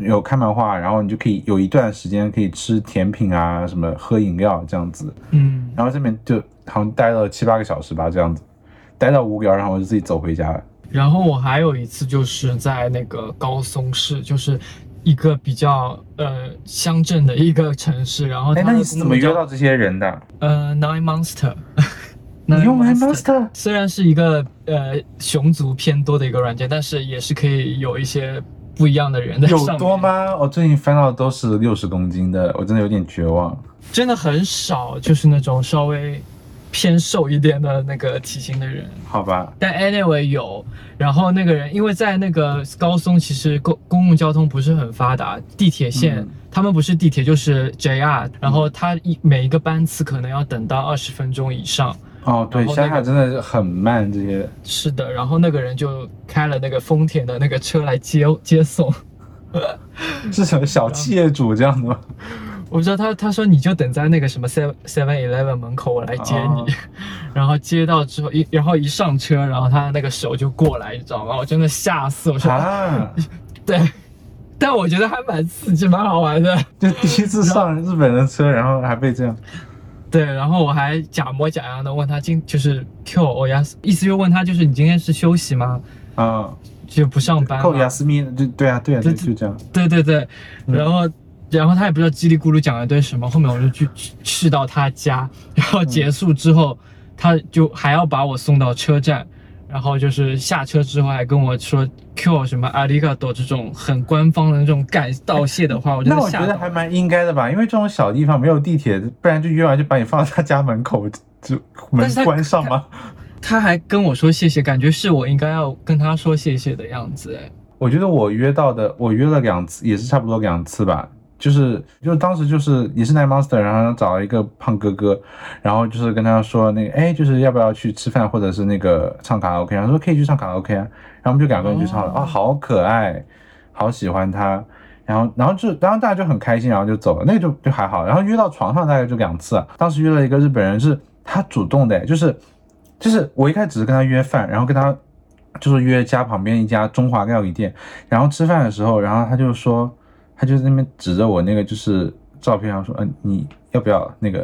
有看漫画，然后你就可以有一段时间可以吃甜品啊，什么喝饮料这样子。嗯，然后这边就好像待了七八个小时吧，这样子，待到无聊，然后我就自己走回家了。然后我还有一次就是在那个高松市，就是一个比较呃乡镇的一个城市，然后哎，那你是怎么约到这些人的？呃 Nine Monster？你 用 Nine Nine Monster？虽然是一个呃熊族偏多的一个软件，但是也是可以有一些不一样的人在上有。多？吗？我最近翻到的都是六十公斤的，我真的有点绝望。真的很少，就是那种稍微偏瘦一点的那个体型的人。好吧，但 anyway 有，然后那个人因为在那个高松，其实公公共交通不是很发达，地铁线、嗯他们不是地铁就是 JR，然后他一每一个班次可能要等到二十分钟以上。哦，对，然后那个乡下真的是很慢，这些是的，然后那个人就开了那个丰田的那个车来接接送。是什么小企业主这样的吗？我不知道他他说你就等在那个什么 Seven Seven Eleven 门口，我来接你。哦 然后接到之后一然后一上车，然后他那个手就过来，你知道吗？我真的吓死我说，啊，对，但我觉得还蛮刺激，蛮好玩的。就第一次上日本的车，然后还被这样，对，然后我还假模假样的问他今就是 Q 欧亚斯，意思就问他就是你今天是休息吗？啊，就不上班扣吗？雅思密，就对啊，对啊，对就这样，对对对，嗯然后、然后他也不知道叽里咕噜讲了堆什么，后面我就去去去到他家，然后结束之后，他就还要把我送到车站，然后就是下车之后还跟我说 Q 什么阿里嘎多这种很官方的那种感道谢的话，我真那我觉得还蛮应该的吧，因为这种小地方没有地铁，不然就约完就把你放到他家门口，就门关上吗？他还跟我说谢谢，感觉是我应该要跟他说谢谢的样子，哎，我觉得我约到的，我约了两次，也是差不多两次吧。就是就是当时就是也是 Nine Monster，然后找了一个胖哥哥，然后就是跟他说那个哎，就是要不要去吃饭或者是那个唱卡拉 OK，然后说可以去唱卡拉 OK 啊，然后我们就两个人去唱了，哦。啊，好可爱，好喜欢他，然后然后就然后大家就很开心，然后就走了，那个就就还好，然后约到床上大概就两次啊，当时约了一个日本人是他主动的，就是就是我一开始只是跟他约饭，然后跟他就是约家旁边一家中华料理店，然后吃饭的时候，然后他就说，他就在那边指着我那个就是照片上说，嗯、你要不要那个，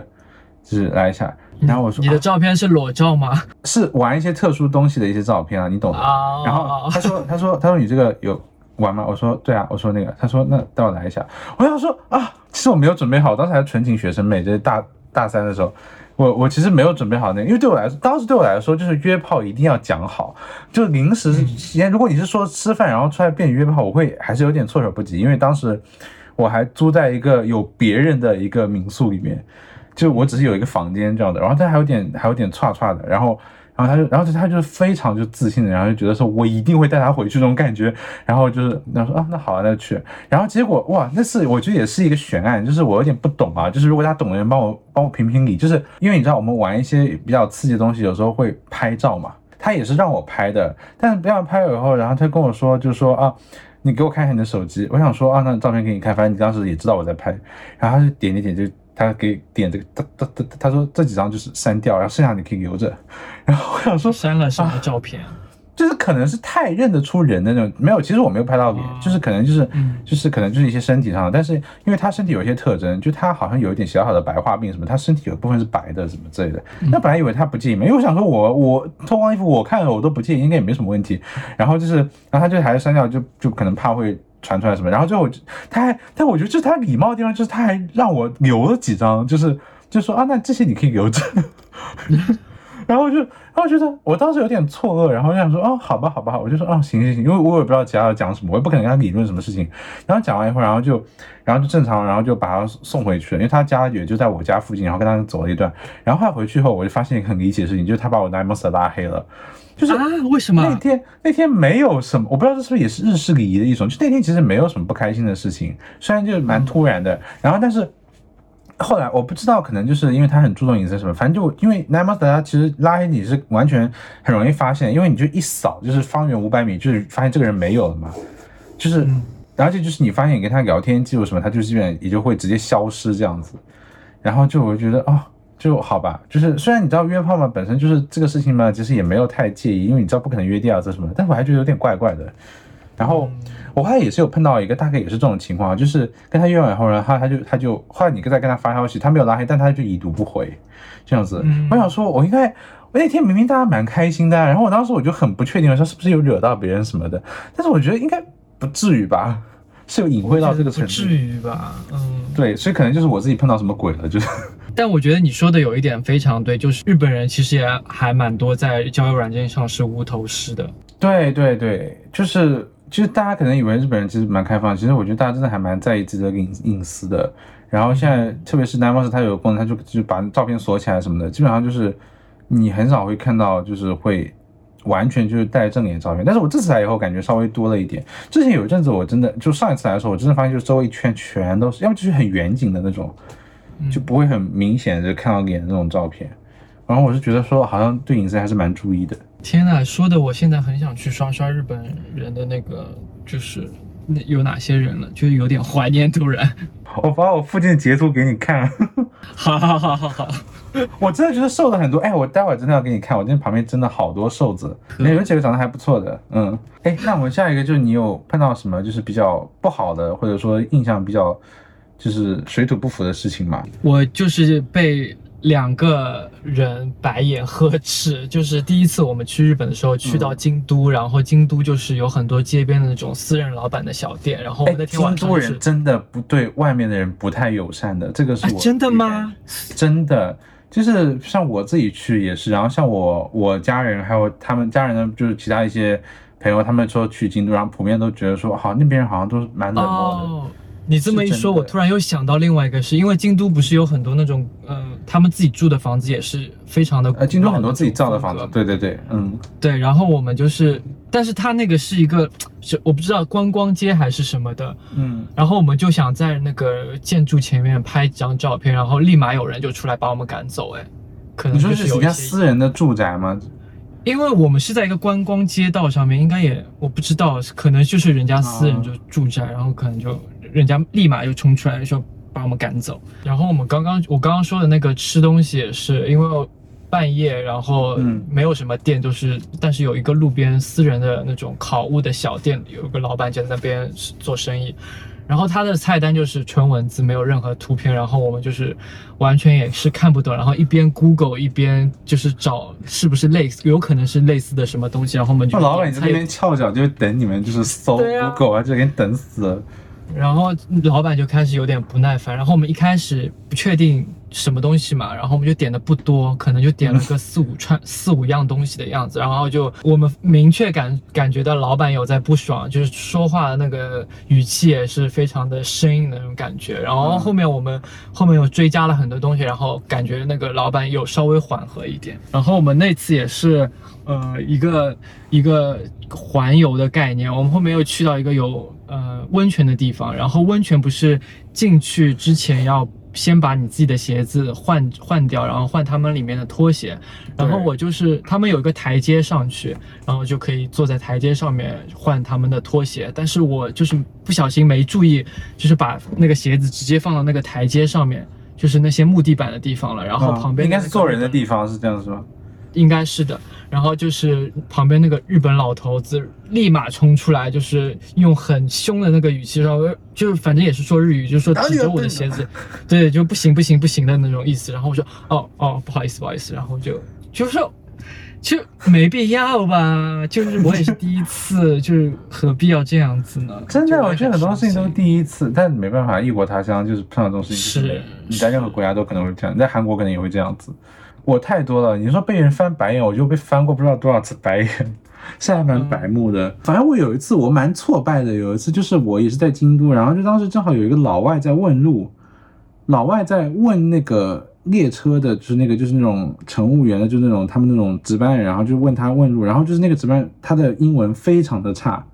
就是来一下。然后我说你的啊照片是裸照吗？是玩一些特殊东西的一些照片啊，你懂的。啊，然后他说，他说，他说你这个有玩吗？我说对啊，我说那个，他说那带我来一下。我想说啊，其实我没有准备好，当时还纯情学生妹，就是大大三的时候，我我其实没有准备好那个，因为对我来说，当时对我来说就是约炮一定要讲好，就临时时间，如果你是说吃饭然后出来变约炮，我会还是有点措手不及，因为当时我还租在一个有别人的一个民宿里面。就我只是有一个房间这样的，然后它还有点还有点串串的，然后然后他就然后他就是非常就自信的，然后就觉得说我一定会带他回去这种感觉，然后就是然后说啊那好啊那就去，然后结果哇那次我觉得也是一个悬案，就是我有点不懂啊，就是如果他懂的人帮我帮我评评理，就是因为你知道我们玩一些比较刺激的东西，有时候会拍照嘛，他也是让我拍的，但是不要拍了以后，然后他跟我说就说啊。你给我看一下你的手机，我想说啊，那照片给你看，反正你当时也知道我在拍，然后他就点点点，就他给点这个，他他他他说这几张就是删掉，然后剩下你可以留着。然后我想说，删了什么照片？就是可能是太认得出人的那种，没有，其实我没有拍到脸，哦就是可能就是嗯就是可能就是一些身体上的，但是因为他身体有一些特征，就他好像有一点小小的白化病什么，他身体有一部分是白的什么之类的。那本来以为他不介意嘛，因为我想说我我脱光衣服我看了我都不介意，应该也没什么问题。然后就是，然后他就还是删掉，就就可能怕会传出来什么。然后最后他还，但我觉得就是他礼貌的地方，就是他还让我留了几张，就是就说啊，那这些你可以留着。然后我就，然后我觉得我当时有点错愕，然后就想说，哦，好吧，好吧，我就说，哦，行行行，因为我也不知道其他要讲什么，我也不可能跟他理论什么事情。然后讲完以后，然后就，然后就正常，然后就把他送回去了，因为他家也就在我家附近，然后跟他走了一段。然后他回去后，我就发现一个很离奇的事情，就是他把我 Nine Monster 拉黑了，就是啊？为什么？那天那天没有什么，我不知道这是不是也是日式礼仪的一种，就那天其实没有什么不开心的事情，虽然就是蛮突然的，然后但是后来我不知道，可能就是因为他很注重隐私什么，反正就因为 Nine Monster 他其实拉黑你是完全很容易发现，因为你就一扫就是方圆五百米，就是发现这个人没有了嘛，就是。嗯而且就是你发现你跟他聊天记录什么，他就基本也就会直接消失这样子，然后就我就觉得哦，就好吧，就是虽然你知道约炮嘛，本身就是这个事情嘛，其实也没有太介意，因为你知道不可能约第二次什么，但我还觉得有点怪怪的。然后我后来也是有碰到一个大概也是这种情况，就是跟他约完以后然后他就他就后来你再跟他发消息，他没有拉黑，但他就已读不回，这样子。嗯我想说，我应该。我那天明明大家蛮开心的啊、然后我当时我就很不确定，说是不是有惹到别人什么的，但是我觉得应该不至于吧，是有隐晦到这个程度。不至于吧？嗯，对，所以可能就是我自己碰到什么鬼了，就是 但我觉得你说的有一点非常对，就是日本人其实也还蛮多在交友软件上是无头虱的。对对对，就是就是大家可能以为日本人其实蛮开放，其实我觉得大家真的还蛮在意自己的隐隐私的。然后现在特别是 n i m o s 它有个功能，它就就把照片锁起来什么的，基本上就是你很少会看到就是会完全就是带正脸照片。但是我这次来以后感觉稍微多了一点。之前有一阵子我真的就上一次来的时候，我真的发现就是周围一圈全都是，要么就是很远景的那种，就不会很明显的看到脸的那种照片。然后我是觉得说好像对隐私还是蛮注意的。天呐，说的我现在很想去刷刷日本人的那个，就是那有哪些人了，就有点怀念突然。我把我附近的截图给你看。好好好好好，我真的觉得瘦了很多。哎，我待会儿真的要给你看，我今天旁边真的好多瘦子，有几个长得还不错的。嗯，哎，那我们下一个就是你有碰到什么就是比较不好的，或者说印象比较就是水土不服的事情吗？我就是被。两个人白眼呵斥，就是第一次我们去日本的时候，去到京都，然后京都就是有很多街边的那种私人老板的小店，然后我们那天晚上京都人真的不对外面的人不太友善的，这个是我 真的吗？真的，就是像我自己去也是，然后像我我家人还有他们家人呢，就是其他一些朋友，他们说去京都，然后普遍都觉得说，好那边人好像都是蛮冷漠的。你这么一说，我突然又想到另外一个，事因为京都不是有很多那种，呃，他们自己住的房子也是非常的，呃，京都很多自己造的房子，对对对，嗯，对。然后我们就是，但是他那个是一个，是我不知道观光街还是什么的，嗯。然后我们就想在那个建筑前面拍几张照片，然后立马有人就出来把我们赶走，哎，可能就是有一家私人的住宅吗？因为我们是在一个观光街道上面，应该也我不知道，可能就是人家私人就住宅，然后可能就。人家立马就冲出来说把我们赶走，然后我们刚刚我刚刚说的那个吃东西也是因为半夜，然后没有什么店，就是但是有一个路边私人的那种烤物的小店，有一个老板就在那边做生意，然后他的菜单就是纯文字，没有任何图片，然后我们就是完全也是看不懂，然后一边 Google 一边就是找是不是类似，有可能是类似的什么东西，然后我们就老板在那边翘脚就等你们就是搜 Google 啊，就给你等死。了。然后老板就开始有点不耐烦，然后我们一开始不确定什么东西嘛，然后我们就点的不多，可能就点了个四五串四五样东西的样子，然后就我们明确感感觉到老板有在不爽，就是说话的那个语气也是非常的生硬的那种感觉。然后后面我们后面又追加了很多东西，然后感觉那个老板有稍微缓和一点。然后我们那次也是，呃，一个一个环游的概念，我们后面又去到一个有。呃，温泉的地方，然后温泉不是进去之前要先把你自己的鞋子换换掉，然后换他们里面的拖鞋。然后我就是他们有一个台阶上去，然后就可以坐在台阶上面换他们的拖鞋。但是我就是不小心没注意，就是把那个鞋子直接放到那个台阶上面，就是那些木地板的地方了。然后旁边应该是坐人的地方，是这样子吗？应该是的，然后就是旁边那个日本老头子立马冲出来，就是用很凶的那个语气说，就反正也是说日语，就说指着我的鞋子，对，就不行不行不行的那种意思。然后我说，哦哦，不好意思不好意思，然后就就说，就没必要吧，就是我也是第一次，就是何必要这样子呢？真的，我觉得很多事情都是第一次，但没办法，异国他乡就是碰到这种事情，是你在任何国家都可能会这样，在韩国可能也会这样子。我太多了，你说被人翻白眼，我就被翻过不知道多少次白眼，是还蛮白目的。反正我有一次我蛮挫败的，有一次就是我也是在京都，然后就当时正好有一个老外在问路，老外在问那个列车的，就是那个就是那种乘务员的，就是那种他们那种值班人，然后就问他问路，然后就是那个值班他的英文非常的差，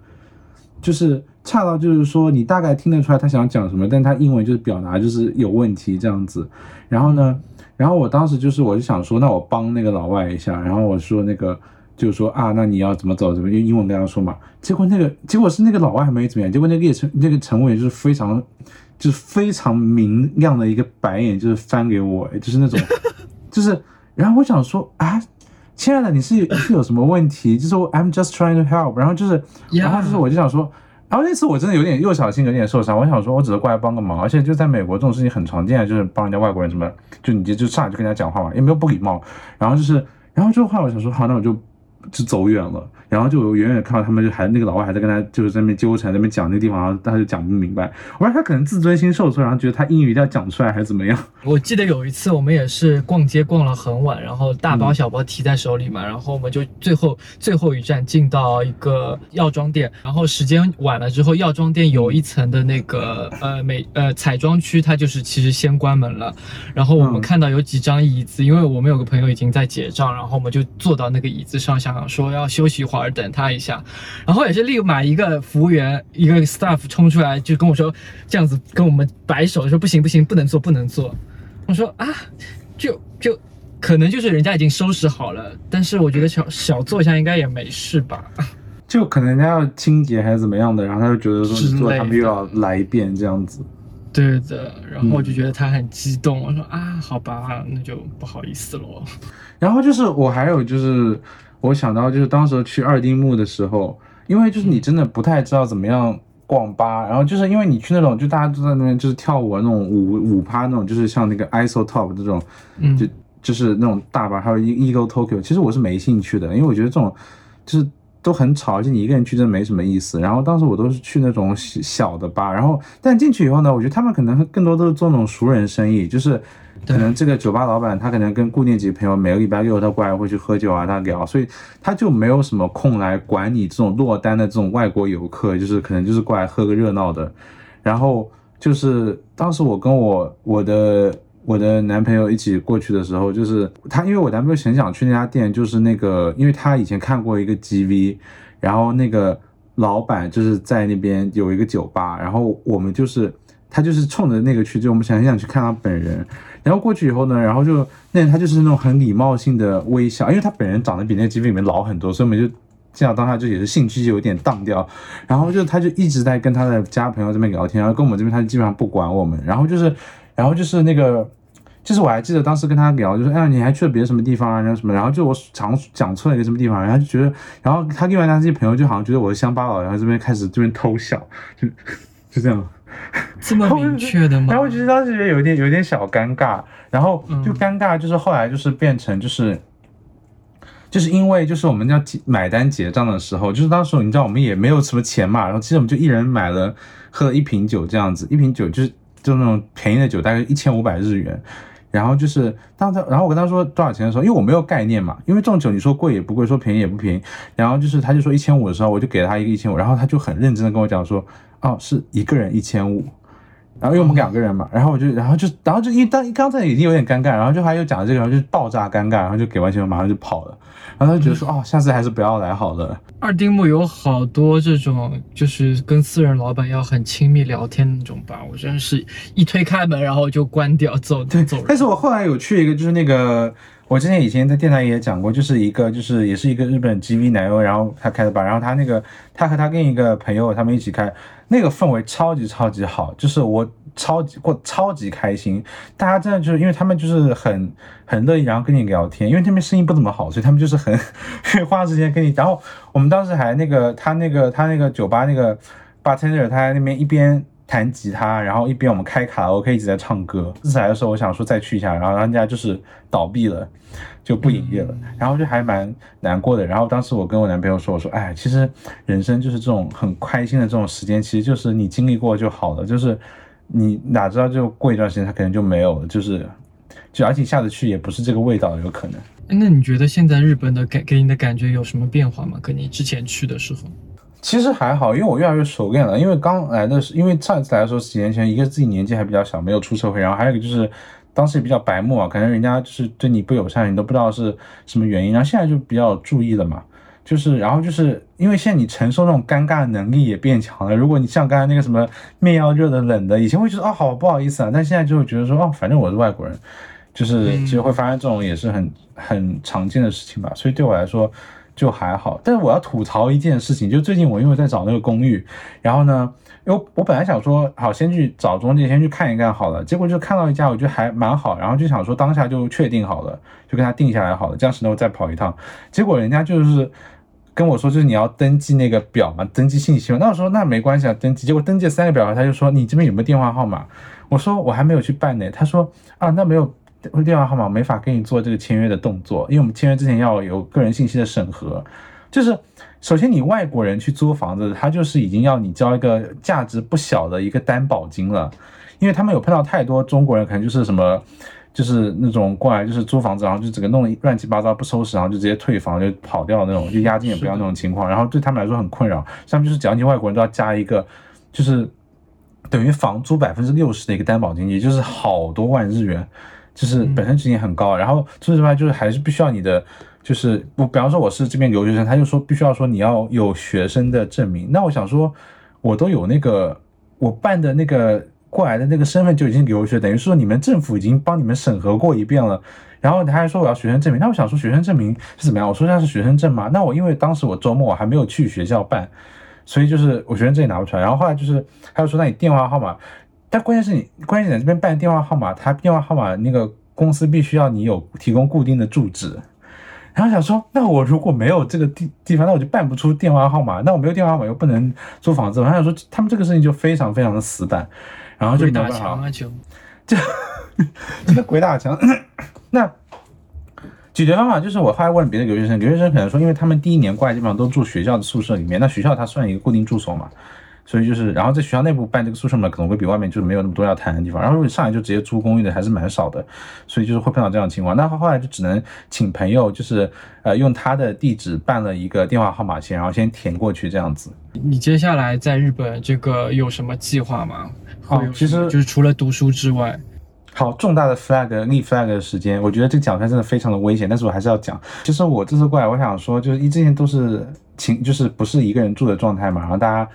就是差到就是说你大概听得出来他想讲什么，但他英文就是表达就是有问题这样子，然后呢？然后我当时就是，我就想说，那我帮那个老外一下。然后我说那个，就是说啊，那你要怎么走？怎么用英文跟他说嘛？结果那个结果是那个老外还没怎么样，结果那个乘那个乘务员就是非常，就是非常明亮的一个白眼，就是翻给我，就是那种，就是。然后我想说啊，亲爱的，你是 是有什么问题？就是 I'm just trying to help。然后就是，然后就是我就想说。然后那次我真的有点又小心有点受伤，我想说，我只是过来帮个忙，而且就在美国这种事情很常见，就是帮人家外国人什么，就你就就上来就跟人家讲话嘛，也没有不礼貌。然后就是，然后这个话我想说，好，那我就就走远了，然后就远远看到他们就还那个老外还在跟他就是在那边纠缠，在那边讲那个地方，然后他就讲不明白。我说他可能自尊心受挫，然后觉得他英语一定要讲出来还是怎么样。我记得有一次我们也是逛街逛了很晚，然后大包小包提在手里嘛，然后我们就最后最后一站进到一个药妆店，然后时间晚了之后，药妆店有一层的那个呃美呃彩妆区，它就是其实先关门了，然后我们看到有几张椅子，因为我们有个朋友已经在结账，然后我们就坐到那个椅子上，想说要休息一会儿，等他一下，然后也是立马一个服务员一个 staff 冲出来就跟我说这样子跟我们摆手说不行不行不能坐不能坐，我说啊就就可能就是人家已经收拾好了，但是我觉得小小坐一下应该也没事吧。就可能人家要清洁还是怎么样的，然后他就觉得说之你做他们又要来一遍这样子。对的，然后我就觉得他很激动，我说啊好吧，那就不好意思喽。然后就是我还有就是我想到就是当时去二丁目的时候，因为就是你真的不太知道怎么样逛吧，然后就是因为你去那种就大家都在那边就是跳舞啊那种舞舞趴那种，就是像那个 ISO Top 这种，嗯就就是那种大吧，还有 Ego Tokyo，其实我是没兴趣的，因为我觉得这种就是。都很吵，而且你一个人去真的没什么意思。然后当时我都是去那种小小的吧，然后但进去以后呢，我觉得他们可能更多都是做那种熟人生意，就是可能这个酒吧老板他可能跟固定几个朋友每个礼拜六他过来会去喝酒啊，他聊，所以他就没有什么空来管你这种落单的这种外国游客，就是可能就是过来喝个热闹的。然后就是当时我跟我我的我的男朋友一起过去的时候，就是他，因为我男朋友很想去那家店，就是那个，因为他以前看过一个 GV，然后那个老板就是在那边有一个酒吧，然后我们就是他就是冲着那个去，就我们想很想去看他本人，然后过去以后呢，然后就那他就是那种很礼貌性的微笑，因为他本人长得比那个 GV 里面老很多，所以我们就。这样当下就也是兴趣就有点荡掉，然后就他就一直在跟他的家朋友这边聊天，然后跟我们这边他就基本上不管我们，然后就是，然后就是那个，就是我还记得当时跟他聊，就说哎你还去了别的什么地方啊，然后什么，然后就我常讲错了一个什么地方，然后就觉得，然后他另外那些朋友就好像觉得我是乡巴佬，然后这边开始这边偷笑，就 就这样。这么明确的吗？然后我觉得当时觉得有点有点小尴尬，然后就嗯尴尬，就是后来就是变成就是。就是因为就是我们要结买单结账的时候，就是当时你知道我们也没有什么钱嘛，然后其实我们就一人买了喝了一瓶酒这样子，一瓶酒就是就那种便宜的酒，大概一千五百日元。然后就是当他，然后我跟他说多少钱的时候，因为我没有概念嘛，因为这种酒你说贵也不贵，说便宜也不便宜。然后就是他就说一千五的时候，我就给了他一个一千五，然后他就很认真的跟我讲说，哦，是一个人一千五。然后因为我们两个人嘛，然后我就，然后就，然后就因为当刚才已经有点尴尬，然后就他又讲了这个，然后就爆炸尴尬，然后就给完钱马上就跑了，然后他就觉得说，哦，下次还是不要来好了。二丁目有好多这种，就是跟私人老板要很亲密聊天的那种吧，我真是一推开门然后就关掉走对走人。但是我后来有去一个，就是那个我之前以前在电台也讲过，就是一个就是也是一个日本 GV 奶油，然后他开的吧，然后他那个他和他另一个朋友他们一起开，那个氛围超级超级好，就是我超级过超级开心，大家真的就是因为他们就是很很乐意，然后跟你聊天，因为那边生意不怎么好，所以他们就是很花时间跟你。然后我们当时还那个他那个他那个酒吧那个 bartender 他在那边一边。弹吉他，然后一边我们开卡拉 OK 一直在唱歌。这次来的时候，我想说再去一下，然后人家就是倒闭了，就不营业了，然后就还蛮难过的。然后当时我跟我男朋友说，我说，哎，其实人生就是这种很开心的这种时间，其实就是你经历过就好了，就是你哪知道就过一段时间它可能就没有了，就是就而且下次去也不是这个味道，有可能。那你觉得现在日本的给给你的感觉有什么变化吗？跟你之前去的时候？其实还好，因为我越来越熟练了。因为刚来的是，因为上一次来的时候几年前，一个自己年纪还比较小，没有出社会，然后还有一个就是当时也比较白目啊，可能人家就是对你不友善，你都不知道是什么原因。然后现在就比较注意了嘛，就是然后就是因为现在你承受那种尴尬的能力也变强了。如果你像刚才那个什么面要热的冷的，以前会觉得哦好不好意思啊，但现在就会觉得说哦反正我是外国人，就是其实会发现这种也是很很常见的事情吧。所以对我来说。就还好，但是我要吐槽一件事情，就最近我因为在找那个公寓，然后呢，因为我本来想说好先去找中介先去看一看好了，结果就看到一家我觉得还蛮好，然后就想说当下就确定好了，就跟他定下来好了，这样子呢我再跑一趟，结果人家就是跟我说就是你要登记那个表嘛，登记信息嘛，那我说那没关系啊，登记，结果登记三个表，他就说你这边有没有电话号码？我说我还没有去办呢，他说啊那没有。电话号码没法跟你做这个签约的动作，因为我们签约之前要有个人信息的审核。就是首先你外国人去租房子，他就是已经要你交一个价值不小的一个担保金了，因为他们有碰到太多中国人，可能就是什么。就是那种过来就是租房子，然后就整个弄得乱七八糟不收拾，然后就直接退房就跑掉那种，就押金也不要那种情况，然后对他们来说很困扰。上面就是只要你外国人都要加一个，就是等于房租百分之六十的一个担保金，也就是好多万日元，就是本身资金很高。然后除此之外，就是还是必须要你的，就是我比方说我是这边留学生，他就说必须要说你要有学生的证明。那我想说，我都有那个我办的那个。过来的那个身份就已经留学，等于说你们政府已经帮你们审核过一遍了，然后他还说我要学生证明，那我想说学生证明是怎么样？我说那是学生证吗？那我因为当时我周末我还没有去学校办，所以就是我学生证也拿不出来。然后后来就是他又说那你电话号码，但关键是你关键在这边办电话号码，他电话号码那个公司必须要你有提供固定的住址。然后想说，那我如果没有这个地地方，那我就办不出电话号码，那我没有电话号码又不能租房子。我想说他们这个事情就非常非常的死板。然后就打墙啊，就就 这个鬼打墙。那解决方法就是，我后来问别的留学生，留学生可能说，因为他们第一年过来基本上都住学校的宿舍里面，那学校它算一个固定住所嘛，所以就是，然后在学校内部办这个宿舍嘛，可能会比外面就是没有那么多要谈的地方。然后如果上来就直接租公寓的，还是蛮少的，所以就是会碰到这样的情况。那后来就只能请朋友，就是呃用他的地址办了一个电话号码先，然后先填过去这样子。你接下来在日本这个有什么计划吗？好，其实就是除了读书之外，好重大的 flag 立 flag 的时间，我觉得这个讲出来真的非常的危险，但是我还是要讲。其实我这次过来，我想说，就是一之前都是请，就是不是一个人住的状态嘛，然后大家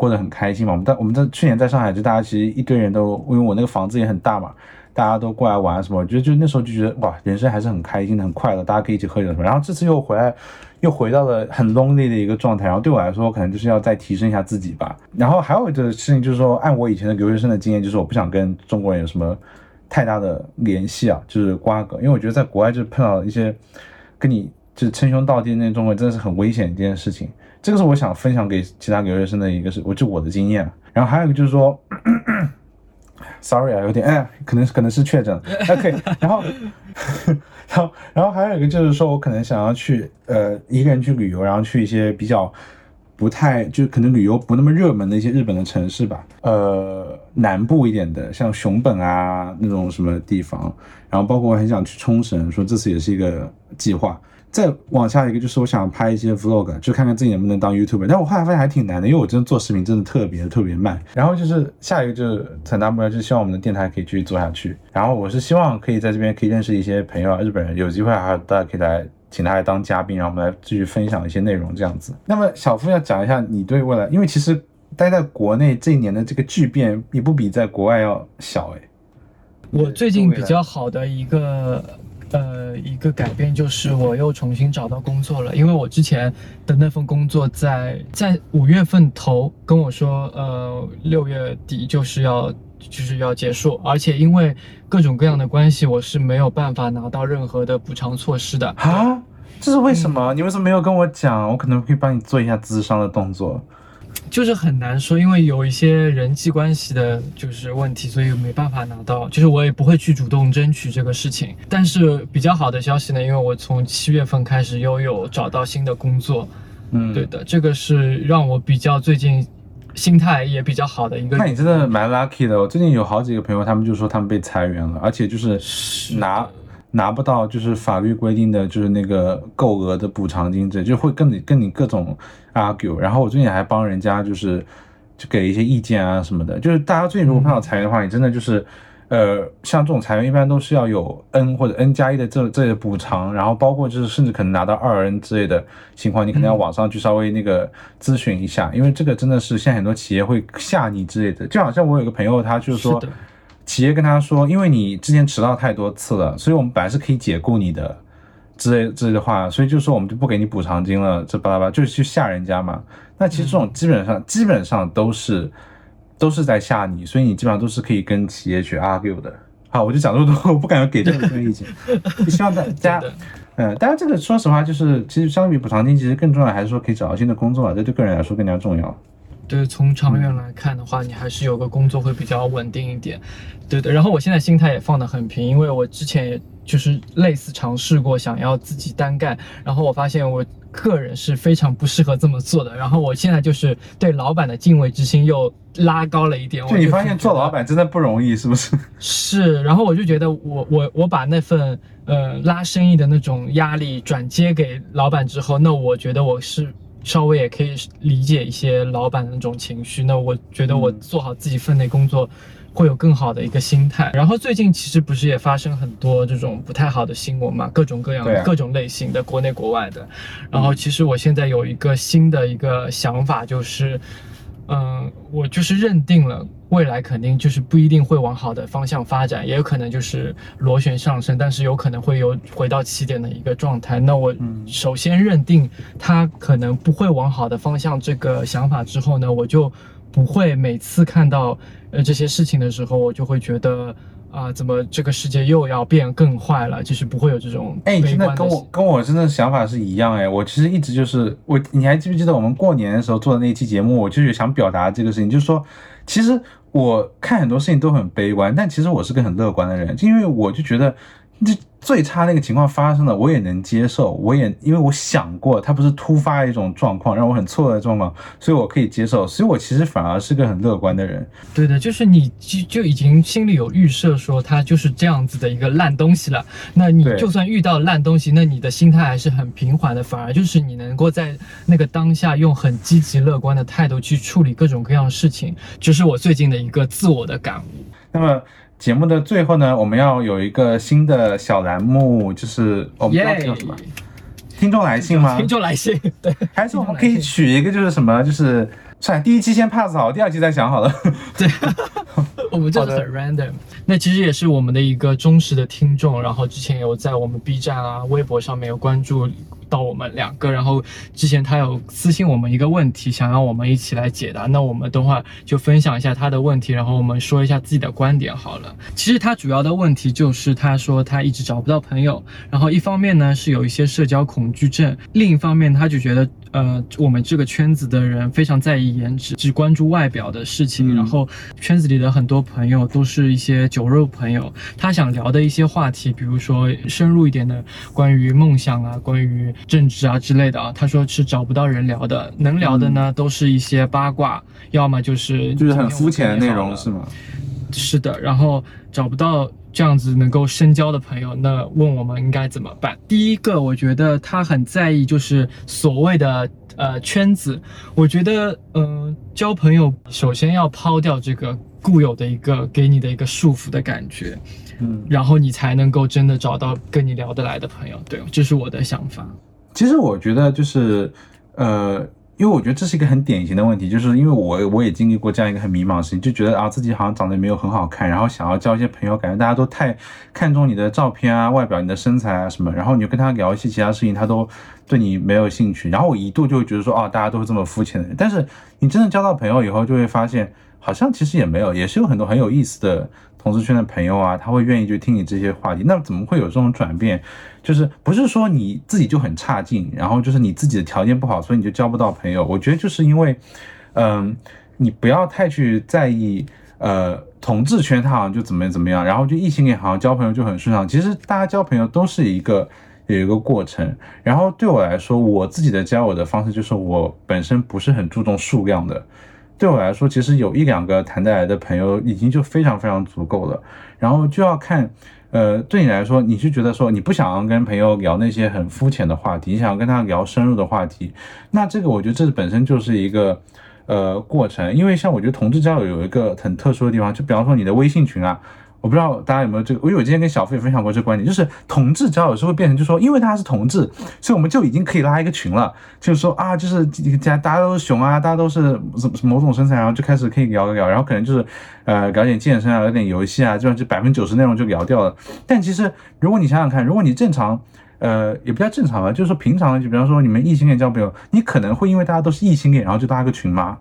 过得很开心嘛。我们在我们在去年在上海，就大家其实一堆人都，因为我那个房子也很大嘛。大家都过来玩什么？我觉得就那时候就觉得哇，人生还是很开心的，很快乐，大家可以一起喝酒什么。然后这次又回来，又回到了很 lonely 的一个状态。然后对我来说，可能就是要再提升一下自己吧。然后还有一个事情就是说，按我以前的留学生的经验，就是我不想跟中国人有什么太大的联系啊，就是瓜葛。因为我觉得在国外就碰到一些跟你就称兄道弟那些中国人，真的是很危险一件事情。这个是我想分享给其他留学生的一个是，我就我的经验。然后还有一个就是说。Sorry 啊，有点哎，可能可能是确诊。OK，然后，然后，然后还有一个就是说，我可能想要去呃一个人去旅游，然后去一些比较不太就可能旅游不那么热门的一些日本的城市吧，呃南部一点的，像熊本啊那种什么地方，然后包括我很想去冲绳，说这次也是一个计划。再往下一个就是我想拍一些 vlog，就看看自己能不能当 YouTuber。但我后来发现还挺难的，因为我真的做视频真的特别特别慢。然后就是下一个就是很大目标，就是希望我们的电台可以继续做下去。然后我是希望可以在这边可以认识一些朋友啊，日本人，有机会还大家可以来请他来当嘉宾，然后我们来继续分享一些内容这样子。那么小付要讲一下你对未来，因为其实待在国内这一年的这个巨变也不比在国外要小哎。我最近比较好的一个。呃，一个改变就是我又重新找到工作了，因为我之前的那份工作在在五月份头跟我说，呃，六月底就是要就是要结束，而且因为各种各样的关系，我是没有办法拿到任何的补偿措施的啊，这是为什么？你为什么没有跟我讲？我可能可以帮你做一下资商的动作。就是很难说，因为有一些人际关系的，就是问题，所以没办法拿到。就是我也不会去主动争取这个事情。但是比较好的消息呢，因为我从七月份开始又有找到新的工作，嗯，对的，这个是让我比较最近心态也比较好的一个。那你真的蛮 lucky 的。我最近有好几个朋友，他们就说他们被裁员了，而且就是拿。拿不到就是法律规定的就是那个够额的补偿金，这就会跟你跟你各种 argue。然后我最近还帮人家就是就给一些意见啊什么的。就是大家最近如果碰到裁员的话，你真的就是呃像这种裁员一般都是要有 n 或者 n 加一的这这些补偿，然后包括就是甚至可能拿到二 n 之类的情况，你可能要网上去稍微那个咨询一下，因为这个真的是现在很多企业会吓你之类的。就好像我有个朋友，他就是说。企业跟他说，因为你之前迟到太多次了，所以我们本来是可以解雇你的，之类之类的话，所以就说我们就不给你补偿金了，这巴拉巴就是去吓人家嘛。那其实这种基本上基本上都是都是在吓你，所以你基本上都是可以跟企业去 argue 的。好，我就讲这么多，我不敢给任何意见。希望大家，嗯，当然这个说实话，就是其实相比补偿金，其实更重要还是说可以找到新的工作啊，这对个人来说更加重要。对，从长远来看的话，你还是有个工作会比较稳定一点。对的，然后我现在心态也放得很平，因为我之前也就是类似尝试过想要自己单干，然后我发现我个人是非常不适合这么做的。然后我现在就是对老板的敬畏之心又拉高了一点。就你发现做老板真的不容易，是不是？是，然后我就觉得我我我把那份呃拉生意的那种压力转接给老板之后，那我觉得我是。稍微也可以理解一些老板的那种情绪，那我觉得我做好自己分内工作，会有更好的一个心态。然后最近其实不是也发生很多这种不太好的新闻嘛，各种各样、各种类型的，国内国外的。然后其实我现在有一个新的一个想法，就是。嗯，我就是认定了未来肯定就是不一定会往好的方向发展，也有可能就是螺旋上升，但是有可能会有回到起点的一个状态。那我首先认定它可能不会往好的方向这个想法之后呢，我就不会每次看到呃这些事情的时候，我就会觉得。啊，怎么这个世界又要变更坏了？就是不会有这种哎，真的跟我跟我真的想法是一样哎。我其实一直就是我，你还记不记得我们过年的时候做的那一期节目？我就是想表达这个事情，就是说，其实我看很多事情都很悲观，但其实我是个很乐观的人，因为我就觉得。这最差那个情况发生了，我也能接受，我也因为我想过，它不是突发一种状况，让我很错愕的状况，所以我可以接受，所以我其实反而是个很乐观的人。对的，就是你就就已经心里有预设，说它就是这样子的一个烂东西了。那你就算遇到烂东西，那你的心态还是很平缓的，反而就是你能够在那个当下用很积极乐观的态度去处理各种各样的事情，就是我最近的一个自我的感悟。那么。节目的最后呢，我们要有一个新的小栏目，就是我们要叫什么？听众来信吗？听众来信，对。还是我们可以取一个，就是什么？就是算第一期先 pass 好，第二期再想好了。对，我们这是很 random。那其实也是我们的一个忠实的听众，然后之前有在我们 B 站啊、微博上面有关注。到我们两个，然后之前他有私信我们一个问题，想让我们一起来解答。那我们等会儿就分享一下他的问题，然后我们说一下自己的观点好了。其实他主要的问题就是他说他一直找不到朋友，然后一方面呢是有一些社交恐惧症，另一方面他就觉得呃我们这个圈子的人非常在意颜值，只关注外表的事情，然后圈子里的很多朋友都是一些酒肉朋友，他想聊的一些话题，比如说深入一点的关于梦想啊，关于政治啊之类的啊，他说是找不到人聊的，能聊的呢都是一些八卦，要么就是就是很肤浅的内容，是吗？是的，然后找不到这样子能够深交的朋友，那问我们应该怎么办？第一个，我觉得他很在意就是所谓的呃圈子，我觉得嗯交朋友首先要抛掉这个固有的一个给你的一个束缚的感觉。嗯，然后你才能够真的找到跟你聊得来的朋友，对，这是我的想法。其实我觉得就是，呃，因为我觉得这是一个很典型的问题，就是因为我我也经历过这样一个很迷茫的事情，就觉得啊自己好像长得没有很好看，然后想要交一些朋友，感觉大家都太看重你的照片啊、外表、你的身材啊什么，然后你就跟他聊一些其他事情，他都对你没有兴趣。然后我一度就会觉得说，啊，大家都是这么肤浅的人。但是你真的交到朋友以后，就会发现。好像其实也没有，也是有很多很有意思的同事圈的朋友啊，他会愿意去听你这些话题。那怎么会有这种转变？就是不是说你自己就很差劲，然后就是你自己的条件不好，所以你就交不到朋友。我觉得就是因为，嗯，你不要太去在意，呃，同志圈他好像就怎么怎么样，然后就异性恋好像交朋友就很顺畅。其实大家交朋友都是一个有一个过程。然后对我来说，我自己的交友的方式就是我本身不是很注重数量的。对我来说，其实有一两个谈得来的朋友已经就非常非常足够了。然后就要看，呃，对你来说，你是觉得说你不想要跟朋友聊那些很肤浅的话题，你想要跟他聊深入的话题，那这个我觉得这本身就是一个呃过程。因为像我觉得同志交友有一个很特殊的地方，就比方说你的微信群啊。我不知道大家有没有这个，因为我有今天跟小费分享过这个观点，就是同志交友是会变成，就是说，因为他是同志，所以我们就已经可以拉一个群了，就是说啊，就是大家大家都是熊啊，大家都是某种身材，然后就开始可以聊一聊，然后可能就是呃搞点健身啊，聊点游戏啊，这样就百分之九十内容就聊掉了。但其实如果你想想看，如果你正常，呃，也不叫正常吧，就是说平常，就比方说你们异性恋交朋友，你可能会因为大家都是异性恋，然后就拉个群吗？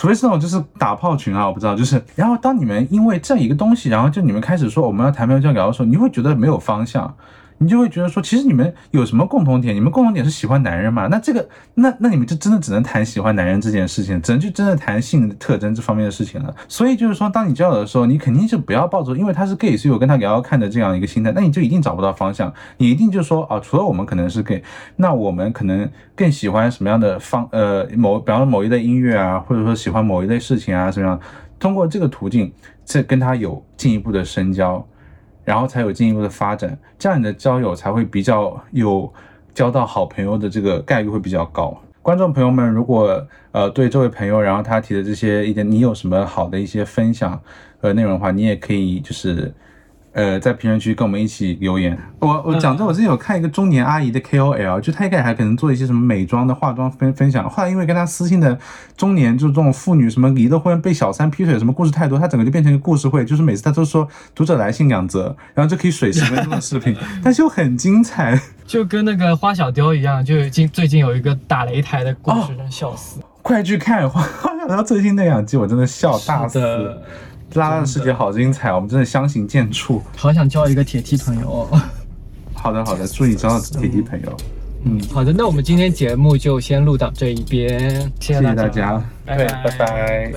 除非是那种就是打炮群啊，我不知道，就是，然后当你们因为这一个东西，然后就你们开始说我们要谈朋友交聊的时候，你会觉得没有方向，你就会觉得说，其实你们有什么共同点？你们共同点是喜欢男人嘛？那这个，那那你们就真的只能谈喜欢男人这件事情，只能去真的谈性特征这方面的事情了。所以就是说，当你交友的时候，你肯定是不要抱着因为他是 gay，所以我跟他聊聊看的这样一个心态，那你就一定找不到方向。你一定就说啊，除了我们可能是 gay，那我们可能更喜欢什么样的方呃某，比方说某一类音乐啊，或者说喜欢某一类事情啊，什么样？通过这个途径，再跟他有进一步的深交。然后才有进一步的发展，这样你的交友才会比较有交到好朋友的这个概率会比较高。观众朋友们，如果呃对这位朋友，然后他提的这些一点，你有什么好的一些分享和内容的话，你也可以就是。呃，在评论区跟我们一起留言。我我讲真，我之前有看一个中年阿姨的 KOL，就她一开始还可能做一些什么美妆的化妆分分享。后来因为跟她私信的中年就是这种妇女，什么离了婚被小三劈腿，什么故事太多，她整个就变成一个故事会。就是每次她都说读者来信两则，然后就可以水十分钟的视频，但是又很精彩，就跟那个花小雕一样。就近最近有一个打擂台的故事，笑死！快去看花小雕最近那两集，我真的笑大死。拉拉的世界好精彩，我们真的相形见绌。好想交一个铁梯朋友。好的好的，祝你交到铁梯朋友。嗯，好的，那我们今天节目就先录到这一边，谢谢大家，拜拜。拜拜。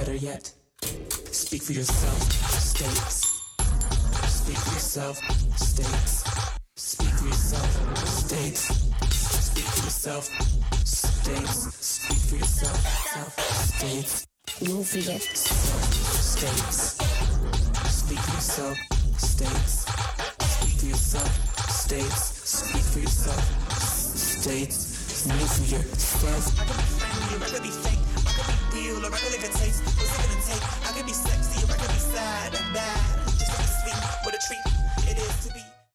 States. Speak for yourself, states. Speak for yourself, states. Speak for yourself, states. Move for yourself. I could be be be it be sexy, or I could be sad and bad. Just like sweet with a treat.